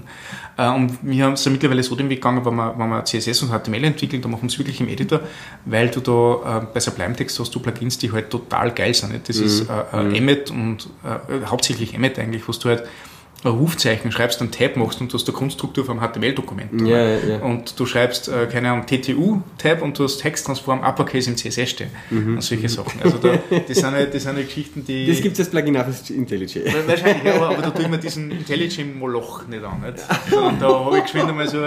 Äh, und wir haben es ja mittlerweile so den Weg gegangen, wenn wir, wenn wir CSS und HTML entwickeln, dann machen wir es wirklich im Editor, weil du da äh, bei Sublime-Text hast du Plugins, die halt total geil sind. Nicht? Das mhm. ist äh, mhm. Emmet und äh, hauptsächlich Emmet eigentlich, was du halt Rufzeichen schreibst, einen Tab machst und du hast eine Grundstruktur vom HTML-Dokument. Ja, ja, ja. Und du schreibst, äh, keine Ahnung, TTU-Tab und du hast Texttransform Uppercase im CSS stehen. Mhm. Und solche Sachen. Also da, das, sind halt, das sind halt Geschichten, die... Das gibt es als Plugin auch für IntelliJ. Wahrscheinlich, aber, aber da tue ich mir diesen IntelliJ-Moloch nicht an. Nicht? Und da habe ich geschwind einmal so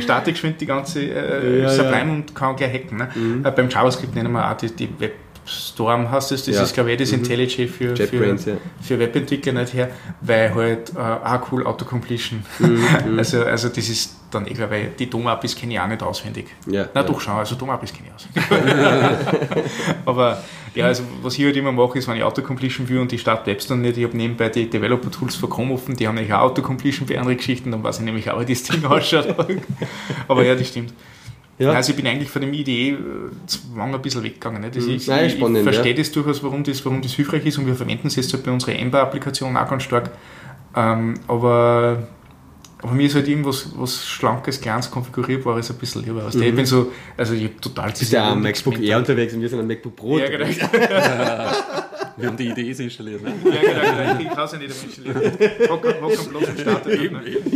Statik geschwind die ganze äh, Sublime und kann gleich hacken. Ne? Mhm. Äh, beim JavaScript nennen wir auch die, die Web Storm heißt es, das ja. ist glaube ich das mhm. IntelliJ für, für, ja. für Webentwickler nicht her, weil halt äh, auch cool Autocompletion. Mhm, mhm. also, also das ist dann, ich glaube, die Domapis kenne ich auch nicht auswendig. Ja, Na ja. doch schon, also Domapis kenne ich auswendig. Aber ja, also was ich halt immer mache, ist, wenn ich Autocompletion will und die Start Webs dann nicht, ich habe nebenbei die Developer Tools von Chrome offen, die haben nämlich auch Autocompletion für andere Geschichten, dann weiß ich nämlich auch, wie das Ding ausschaut. Aber ja, das stimmt. Ja. Also ich bin eigentlich von dem Idee äh, zwang ein bisschen weggegangen. Nicht? Das mhm. ist, Nein, ich, spannend, ich verstehe ja. das durchaus, warum das, warum das hilfreich ist und wir verwenden es jetzt halt bei unserer Ember-Applikation auch ganz stark. Ähm, aber, aber mir ist halt irgendwas was Schlankes, Kleines, Konfigurierbares ein bisschen lieber. Also mhm. Ich bin so, also ich habe total... Du bist ja am MacBook Air unterwegs und wir sind am MacBook Pro ja, genau. wir haben die Idee installiert. Ne? Ja, genau, genau. Ich kann es ja nicht installieren. Hock am Platz und startet. Eben, eben.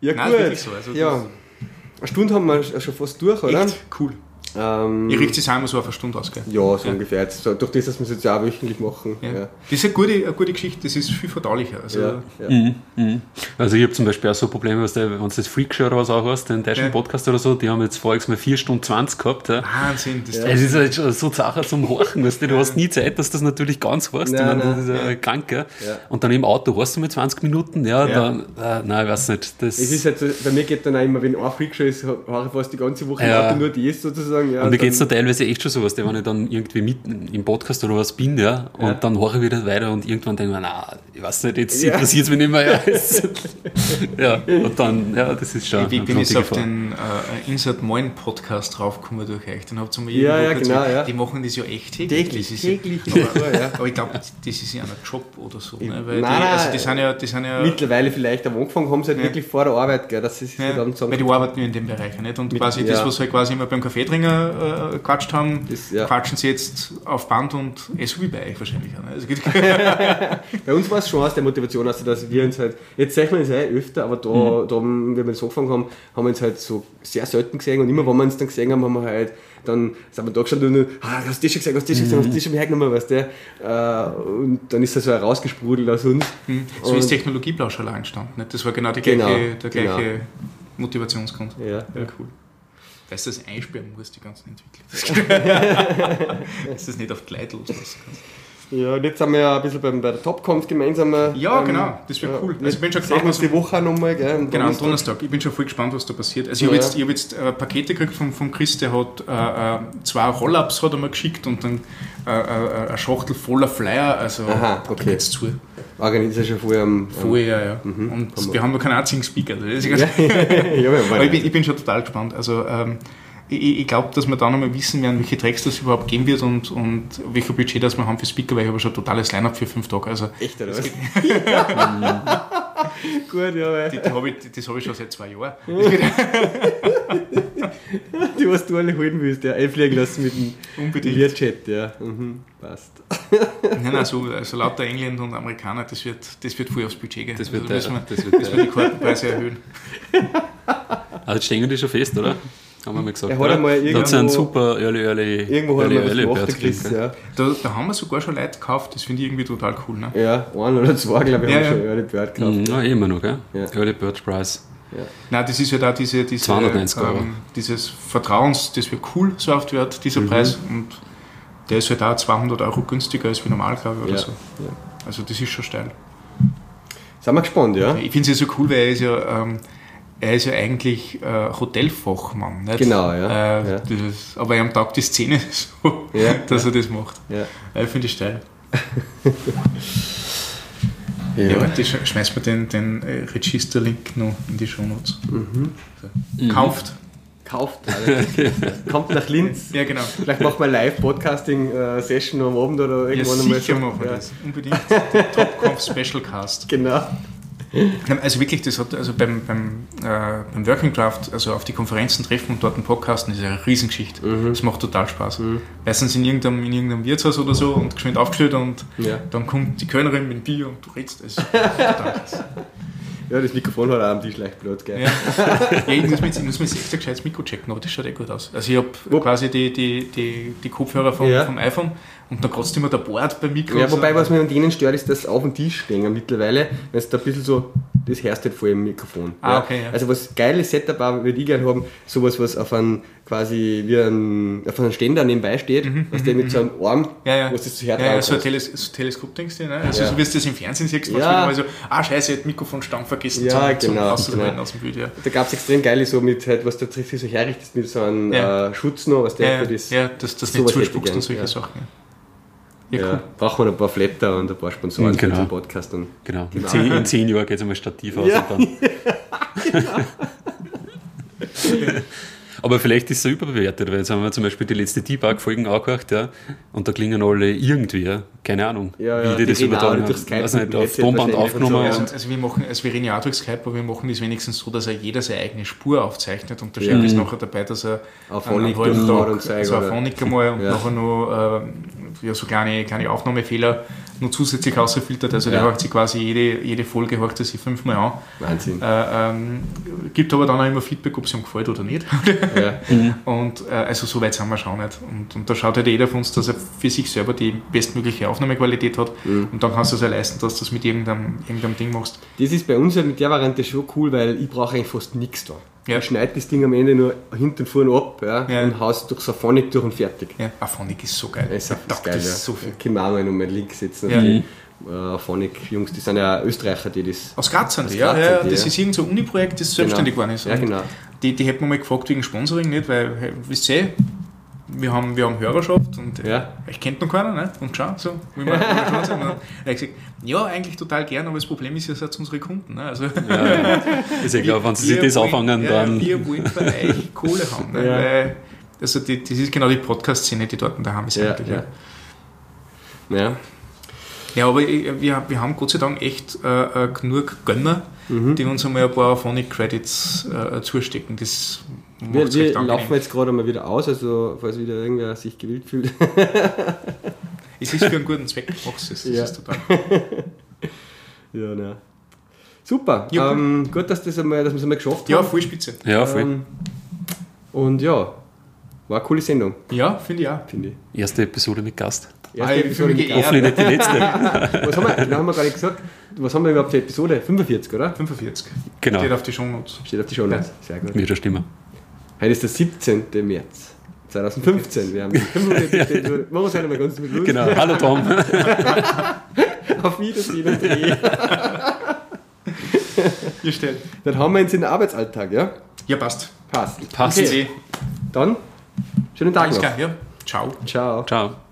Ja, Nein, gut. So. Also ja. Eine Stunde haben wir schon fast durch, oder? Echt? Cool. Ähm, ich richte es einmal so auf eine Stunde aus, gell? Ja, so ja. ungefähr. Jetzt, durch das, dass wir es jetzt auch wöchentlich machen. Ja. Ja. Das ist eine gute, eine gute Geschichte, das ist viel verdaulicher. Also, mhm. Mhm. also ich habe zum Beispiel auch so Probleme, was der, wenn du das Freakshow oder was auch hast, den deutschen Podcast oder so, die haben jetzt voriges Mal 4 Stunden 20 gehabt. Wahnsinn. Das Es ist halt schon so Sache zum Horchen, weißt du, du hast nie Zeit, dass du das natürlich ganz hörst. Nein, nein, das ist ja krank, gell? Und dann im Auto hast du mal 20 Minuten, ja, dann, äh, nein, ich weiß nicht. Das es ist halt so, bei mir geht dann auch immer, wenn ein Freakshow ist, höre ich fast die ganze Woche im Auto nur die ist sozusagen. Ja, und mir geht es teilweise echt schon sowas, wenn ich dann irgendwie mitten im Podcast oder was bin, ja, und ja. dann höre ich wieder weiter und irgendwann denke ich mir, na, ich weiß nicht, jetzt ja. interessiert es mich nicht mehr. Ja. ja, und dann, ja, das ist schon. Ich bin jetzt auf den äh, Insert Moin Podcast draufgekommen durch euch. Den habt ihr mir ja, ja, genau, ja. Die machen das ja echt täglich. Täglich, täglich. Aber, ja. aber ich glaube, das ist ja ein Job oder so. Ne? Weil nein, die, also die sind ja, die sind ja mittlerweile vielleicht am Anfang haben sie halt wirklich vor der Arbeit, gell, dass sie sich dann sagen. Weil die arbeiten ja in dem Bereich nicht. Und Mit, quasi das, was halt quasi immer beim Kaffeetrinker äh, quatscht haben, das, quatschen sie jetzt auf Band und wie bei euch wahrscheinlich. Ne? Also bei uns war es schon aus der Motivation, also dass wir uns halt, jetzt sehen wir uns eh öfter, aber da, mhm. da, wie wir so angefangen haben, haben wir uns halt so sehr selten gesehen und immer, wenn wir uns dann gesehen haben, haben wir halt dann sind wir da gestanden und ah, hast du das schon gesagt, hast du das schon gesagt, hast du das schon hergenommen, weißt du? Äh, und dann ist das so herausgesprudelt aus uns. Mhm. So und ist Technologieblausch allein entstanden. Das war genau, die gleiche, genau, der gleiche genau. Motivationsgrund. Ja, ja, cool dass du das einsperren musst, die ganzen Entwickler. dass du das nicht auf die Leute loslassen kannst. Ja, und jetzt sind wir ja ein bisschen beim, bei der Topconf gemeinsam. Ja, ähm, genau, das wäre cool. Also ich bin schon gespannt, was die Woche nochmal, gell? Genau, am Donnerstag. Ich bin schon voll gespannt, was da passiert. Also ich ja, habe jetzt, ich hab jetzt äh, Pakete gekriegt von, von Chris, der hat äh, äh zwei Roll-Ups hat er mir geschickt und dann äh, äh, eine Schachtel voller Flyer. Also Aha, okay. jetzt zu. Organisiert schon vorher am. Vorher, ja. ja. Mhm, und wir haben noch keinen einzigen Speaker. Ist ja, ja, ich bin, ich bin schon total gespannt. Also ähm, ich, ich glaube, dass wir dann einmal wissen werden, welche Tracks das überhaupt geben wird und, und welches Budget das wir haben für Speaker, weil ich habe schon ein totales Line-Up für fünf Tage. Also, Echt, oder was? Gut, ja. Die, die hab ich, das habe ich schon seit zwei Jahren. die, was du alle holen willst, ja, einfliegen lassen mit dem Unbedingt. Learjet, ja. Mhm, passt. nein, nein, so, also lauter Engländer und Amerikaner, das wird, das wird voll aufs Budget gehen. Das wird, also, wir, das wird, das wird die Kartenpreise erhöhen. Also stehen die schon fest, oder? Haben wir mal gesagt. Er hat einmal irgendwo, das sind super Early, Early, irgendwo early, early, early gekriegt, ja. da, da haben wir sogar schon Leute gekauft, das finde ich irgendwie total cool. Ne? Ja, ein oder zwei, glaube ich, ja, haben ja. schon Early Bird gekauft. Mhm, ja, immer noch, gell? Ja. Early Bird Price. Ja. Nein, das ist ja da diese, diese 290 Euro. Ähm, dieses Vertrauens, das wird cool, so oft wird dieser mhm. Preis und der ist halt auch 200 Euro günstiger als wie normal, glaube ich, oder so. Also das ist schon steil. Sind wir gespannt, ja? Ich finde es ja so cool, weil er ist ja ähm, er ist ja eigentlich äh, Hotelfachmann. Nicht? Genau, ja. Äh, ja. Ist, aber er taugt die Szene so, ja, dass er das macht. Ja. Äh, Finde ich steil. Ja, ja die schmeißt mir den, den äh, Register-Link noch in die Shownotes. Mhm. So. Kauft. Kauft. Also, kommt nach Linz. Ja, genau. Vielleicht macht man Live-Podcasting-Session am Abend oder irgendwann ja, einmal. Sicher machen wir das. Unbedingt. Top-Conf Special Cast. Genau. Also wirklich, das hat also beim, beim, äh, beim Working Draft, also auf die Konferenzen treffen und dort einen Podcasten, ist eine Riesengeschichte. Mhm. Das macht total Spaß. Mhm. Meistens in irgendeinem, in irgendeinem Wirtshaus oder so und geschwind aufgestellt und ja. dann kommt die Kölnerin mit dem Bier und du redest. Das ist total krass. Ja, das Mikrofon hat auch am Tisch leicht blöd, gell? Ja, ja ich muss mir jetzt, ich muss mir jetzt ein gescheites Mikro checken, aber das schaut eh gut aus. Also ich habe quasi die, die, die, die Kopfhörer vom, ja. vom iPhone und dann kratzt immer der Board beim Mikro. Ja, wobei, was mir an denen stört, ist, dass auf dem Tisch stehen mittlerweile, wenn es da ein bisschen so, das hörst halt voll im Mikrofon. Ah, ja. okay, ja. Also was geiles Setup auch, würde ich gerne haben, sowas, was auf einem, quasi wie ein, auf einem Ständer nebenbei steht, mhm, was der mit so einem Arm, ja, ja. was das so hertragen ja, ja, so ein Teles so Teleskop-Dings, ne? Also ja. so wie du das im Fernsehen siehst, ja. also, ah scheiße, ich Mikrofonstange vergessen ja, zum, genau, zum genau. aus dem Bild, ja. Da gab es extrem geile so mit, halt, was du so herrichtest, mit so einem äh, Schutz noch, was der für das... Ja, dass das nicht zuspuckst und solche Sachen. Ja, ja, cool. brauchen wir ein paar Flatter und ein paar Sponsoren genau. für den Podcast. Und genau. In zehn, in zehn Jahren geht es einmal Stativ aus. Ja. Und dann. genau. Aber vielleicht ist es überbewertet, weil jetzt haben wir zum Beispiel die letzte Debug-Folgen angehört, ja, und da klingen alle irgendwie, ja, keine Ahnung, ja, ja, wie die, die das übertragen haben. Skype also nicht, auf Tonband aufgenommen. Also, also, wir machen, also wir reden ja auch durch Skype, aber wir machen das wenigstens so, dass er jeder seine eigene Spur aufzeichnet und der Chef ist nachher dabei, dass er auf einen halben Tag, und also auf Honig einmal und nachher noch äh, ja, so kleine, kleine Aufnahmefehler noch zusätzlich ausgefiltert. Also ja. der hört sich quasi jede, jede Folge hört sich fünfmal an. Wahnsinn. Äh, ähm, gibt aber dann auch immer Feedback, ob es ihm gefällt oder nicht. Ja. Und äh, also so weit sind wir schon nicht. Und, und da schaut halt jeder von uns, dass er für sich selber die bestmögliche Aufnahmequalität hat. Mhm. Und dann kannst du es ja leisten, dass du das mit irgendeinem, irgendeinem Ding machst. Das ist bei uns ja mit der Variante schon cool, weil ich brauche eigentlich fast nichts da. Ja. Ich schneide das Ding am Ende nur hinten und vorne ab ja, ja. und haust durch Safonic durch und fertig. Ja, Aphonic ist so geil. Es ist, ist geil, ja. so viel. Ich mal noch meinen Link setzen. Ja. Die äh, Phonic-Jungs, die sind ja Österreicher, die das. Aus Graz sind die, ja, ja, das ja. ist irgendein so Uni-Projekt, das selbstständig genau. geworden ist. Ja, genau. Die, die hätten wir mal gefragt wegen Sponsoring, nicht, weil, wisst ihr, wir haben, wir haben Hörerschaft und ja. ich kennt noch keiner, ne? Und schau, so, wie wir, schon sind. Und er hat gesagt, ja, eigentlich total gern, aber das Problem ist, ihr seid unsere Kunden. Ne? Also, ja, ist ja klar, wenn sie sich das anfangen, dann. Wir wollen von euch Kohle haben. Ne? Ja. Weil, also die, das ist genau die Podcast-Szene, die dort da haben. Ist ja, eigentlich, ja. ja. Ja, aber wir, wir haben Gott sei Dank echt äh, äh, genug Gönner, mhm. die uns einmal ein paar Phonic Credits äh, zustecken. Das wir, wir laufen jetzt gerade mal wieder aus, also falls wieder irgendwer sich gewillt fühlt. es ist für einen guten Zweck, machst es. Das ja. ist total. ja, ne. Super. Ja, ähm, gut, dass, das einmal, dass wir es einmal geschafft ja, haben. Ja, voll spitze. Ja, voll. Ähm, und ja, war eine coole Sendung. Ja, finde ich auch. Find ich. Erste Episode mit Gast. Erste ah, Episode Gast. Hoffentlich nicht die letzte. was haben wir, genau haben wir gar nicht gesagt. Was haben wir überhaupt für Episode? 45, oder? 45. Genau. Steht auf die Shownotes. Steht auf die Shownotes. Sehr gut. Wird schon stimmen. Heute ist der 17. März. 2015. Wir haben die 45. ja. Machen wir es heute mal ganz mit los. Genau. Hallo Tom. auf Wiedersehen steht. Dann haben wir uns in den Arbeitsalltag, ja? Ja, passt. Passt. Passt. Okay. Dann schönen Tag Alles noch. klar, ja. Ciao. Ciao. Ciao.